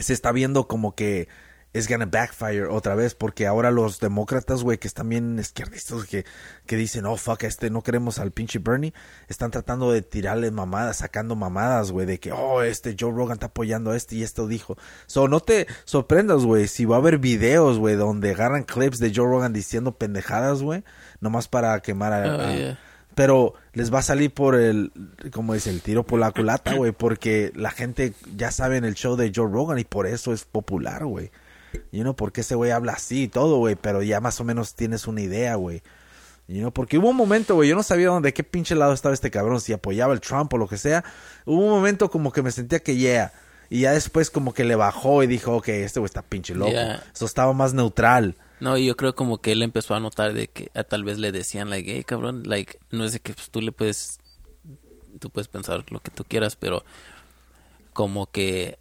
se está viendo como que es gonna backfire otra vez porque ahora los demócratas, güey, que están bien izquierdistas, que, que dicen, oh, fuck, este, no queremos al pinche Bernie, están tratando de tirarle mamadas, sacando mamadas, güey, de que, oh, este Joe Rogan está apoyando a este y esto dijo. So, no te sorprendas, güey, si va a haber videos, güey, donde agarran clips de Joe Rogan diciendo pendejadas, güey, nomás para quemar a... Oh, a- yeah. pero les va a salir por el, como dice, el tiro por la culata, güey, porque la gente ya sabe en el show de Joe Rogan y por eso es popular, güey. You know, porque ese güey habla así y todo, güey, pero ya más o menos tienes una idea, güey. You know, porque hubo un momento, güey, yo no sabía dónde, qué pinche lado estaba este cabrón, si apoyaba el Trump o lo que sea. Hubo un momento como que me sentía que yeah. Y ya después como que le bajó y dijo, ok, este güey está pinche loco. Yeah. Eso estaba más neutral. No, y yo creo como que él empezó a notar de que ah, tal vez le decían, like, hey, cabrón, like, no es de que pues, tú le puedes, tú puedes pensar lo que tú quieras, pero como que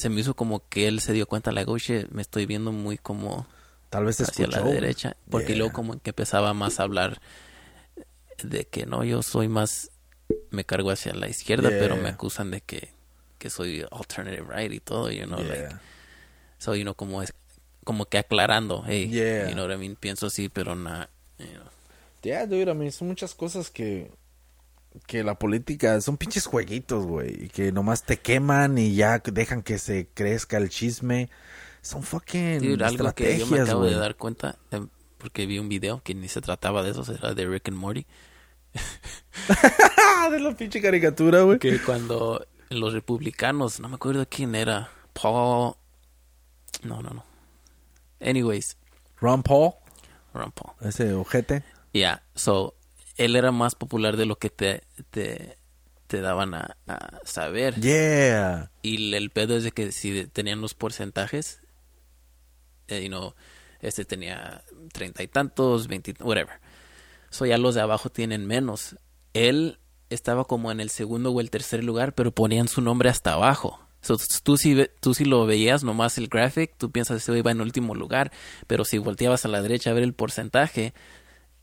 se me hizo como que él se dio cuenta, like, oh, shit, me estoy viendo muy como Tal vez hacia escuchó. la derecha, porque Yeah. luego como que empezaba más a hablar de que no, yo soy más, me cargo hacia la izquierda, pero me acusan de que, que soy alternative right y todo, you know, Yeah. like, so, you know, como es, como que aclarando, hey, you know what I mean, pienso así, pero no, you know. Yeah, dude, I mean, son muchas cosas que que la política son pinches jueguitos, güey, y que nomás te queman y ya dejan que se crezca el chisme. Son fucking Dude, algo que yo me estrategias, acabo de dar cuenta, eh, porque vi un video que ni se trataba de eso, era de Rick and Morty, de la pinche caricatura, güey. que cuando los republicanos, no me acuerdo quién era, Paul, no, no, no, anyways, Ron Paul, Ron Paul, ese ojete. yeah, so, él era más popular de lo que te, te, te daban a, a saber, Yeah. y el pedo es de que si tenían los porcentajes, eh, you know, este tenía treinta y tantos, veinti, whatever. So ya los de abajo tienen menos. Él estaba como en el segundo o el tercer lugar, pero ponían su nombre hasta abajo. So, tú, si, ve- tú si lo veías nomás el graphic, tú piensas que va en último lugar, pero si volteabas a la derecha a ver el porcentaje,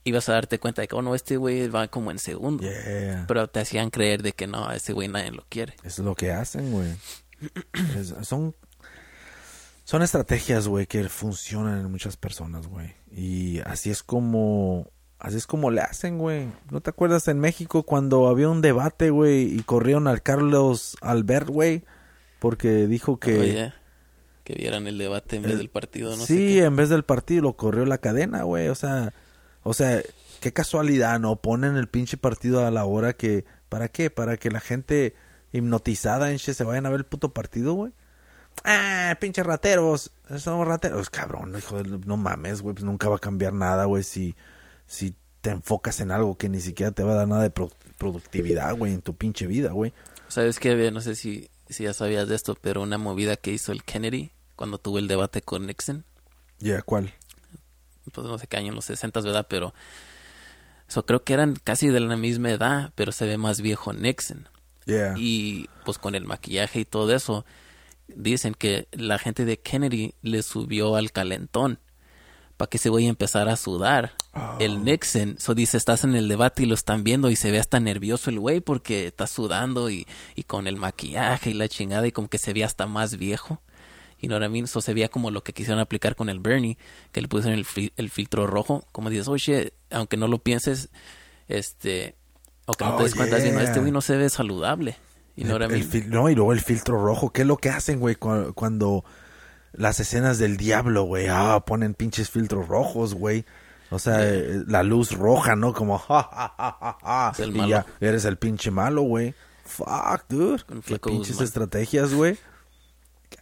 ibas a darte cuenta de que, oh no, este güey va como en segundo. Yeah. Pero te hacían creer de que no, a ese güey nadie lo quiere. Es lo que hacen, güey. Son Son estrategias, güey, que funcionan en muchas personas, güey. Y así es como... Así es como le hacen, güey. ¿No te acuerdas en México cuando había un debate, güey, y corrieron al Carlos Albert, güey? Porque dijo que... Oye, que vieran el debate en vez del partido, no sé sí, qué. en vez del partido lo corrió la cadena, güey. O sea, o sea, qué casualidad, ¿no? Ponen el pinche partido a la hora que... ¿Para qué? Para que la gente hipnotizada en se vayan a ver el puto partido, güey. Ah, pinches rateros. Somos rateros. Cabrón, hijo de... No mames, güey. Pues nunca va a cambiar nada, güey, si... Si te enfocas en algo que ni siquiera te va a dar nada de pro- productividad, güey, en tu pinche vida, güey. ¿Sabes qué? No sé si, si ya sabías de esto, pero una movida que hizo el Kennedy cuando tuvo el debate con Nixon, Ya, ¿cuál? Pues no sé qué año, en los 60, ¿verdad? Pero eso creo que eran casi de la misma edad, pero se ve más viejo Nixon. Yeah. Y pues con el maquillaje y todo eso, dicen que la gente de Kennedy le subió al calentón para que se vaya a empezar a sudar. El Nixon, so dice, estás en el debate y lo están viendo y se ve hasta nervioso el güey porque está sudando y, y con el maquillaje y la chingada y como que se ve hasta más viejo. Y no era mí, eso se veía como lo que quisieron aplicar con el Bernie, que le pusieron el, fi- el filtro rojo. Como dices, oye, aunque no lo pienses, este, o que no Oh, te des cuenta, diciendo, yeah. este güey no se ve saludable. Y no era El- el no, y luego el filtro rojo. ¿Qué es lo que hacen, güey? cu- Cuando, las escenas del diablo, güey. Ah, ponen pinches filtros rojos, güey. O sea, eh, la luz roja, ¿no? Como, ja, ja, ja, ja, ja. Y ya, eres el pinche malo, güey. Fuck, dude. Con Qué pinches Guzmán. estrategias, güey.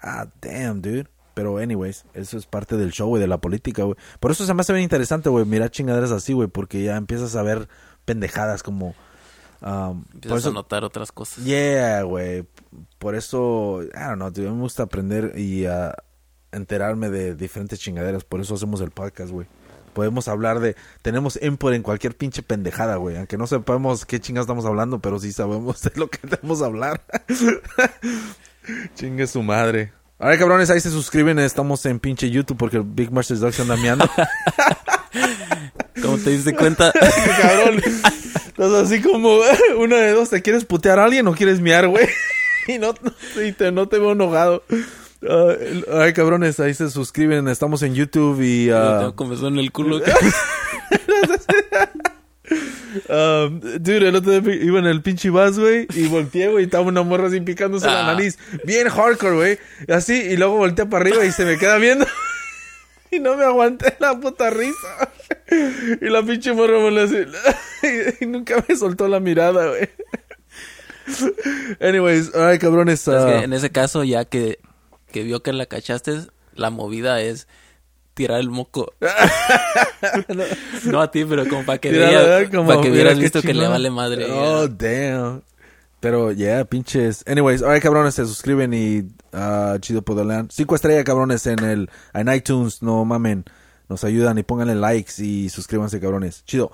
God damn, dude. Pero, anyways, eso es parte del show, güey, de la política, güey. Por eso se me hace bien interesante, güey, mirar chingaderas así, güey, porque ya empiezas a ver pendejadas como... um, por Empiezas eso- a notar otras cosas. Yeah, güey. Por eso, I don't know, dude, me gusta aprender y a enterarme de diferentes chingaderas. Por eso hacemos el podcast, güey. Podemos hablar de... Tenemos input en cualquier pinche pendejada, güey. Aunque no sepamos qué chingas estamos hablando, pero sí sabemos de lo que debemos hablar. Chingue su madre. Ahora, cabrones, ahí se suscriben. Estamos en pinche YouTube porque el Big Master Dog se anda meando. ¿Cómo te diste cuenta? cabrón. Estás así como una de dos. ¿Te quieres putear a alguien o quieres miar, güey? Y no, y te, no te veo enojado. El- ay, cabrones, ahí se suscriben. Estamos en YouTube y... Yo ah, comezón en el culo. Um, dude, el otro día iba en el pinche bus, güey, y volteé, güey, y estaba una morra así picándose la Ah. nariz. Bien hardcore, güey. Así, y luego volteé para arriba y se me queda viendo. Y no me aguanté la puta risa. Y la pinche morra me lo hace. Y nunca me soltó la mirada, güey. Anyways, ay, cabrones. Es ah, que en ese caso, ya que, que vio que la cachaste, la movida es tirar el moco. no a ti, pero como para que, Mira, vea- ¿verdad? Como, para que hubieras visto que le vale madre. Oh, damn. Pero, yeah, pinches. Anyways, alright, cabrones, se suscriben y ah, chido poderlean. Cinco estrellas, cabrones, en el en iTunes, no mamen. Nos ayudan y pónganle likes y suscríbanse, cabrones. Chido.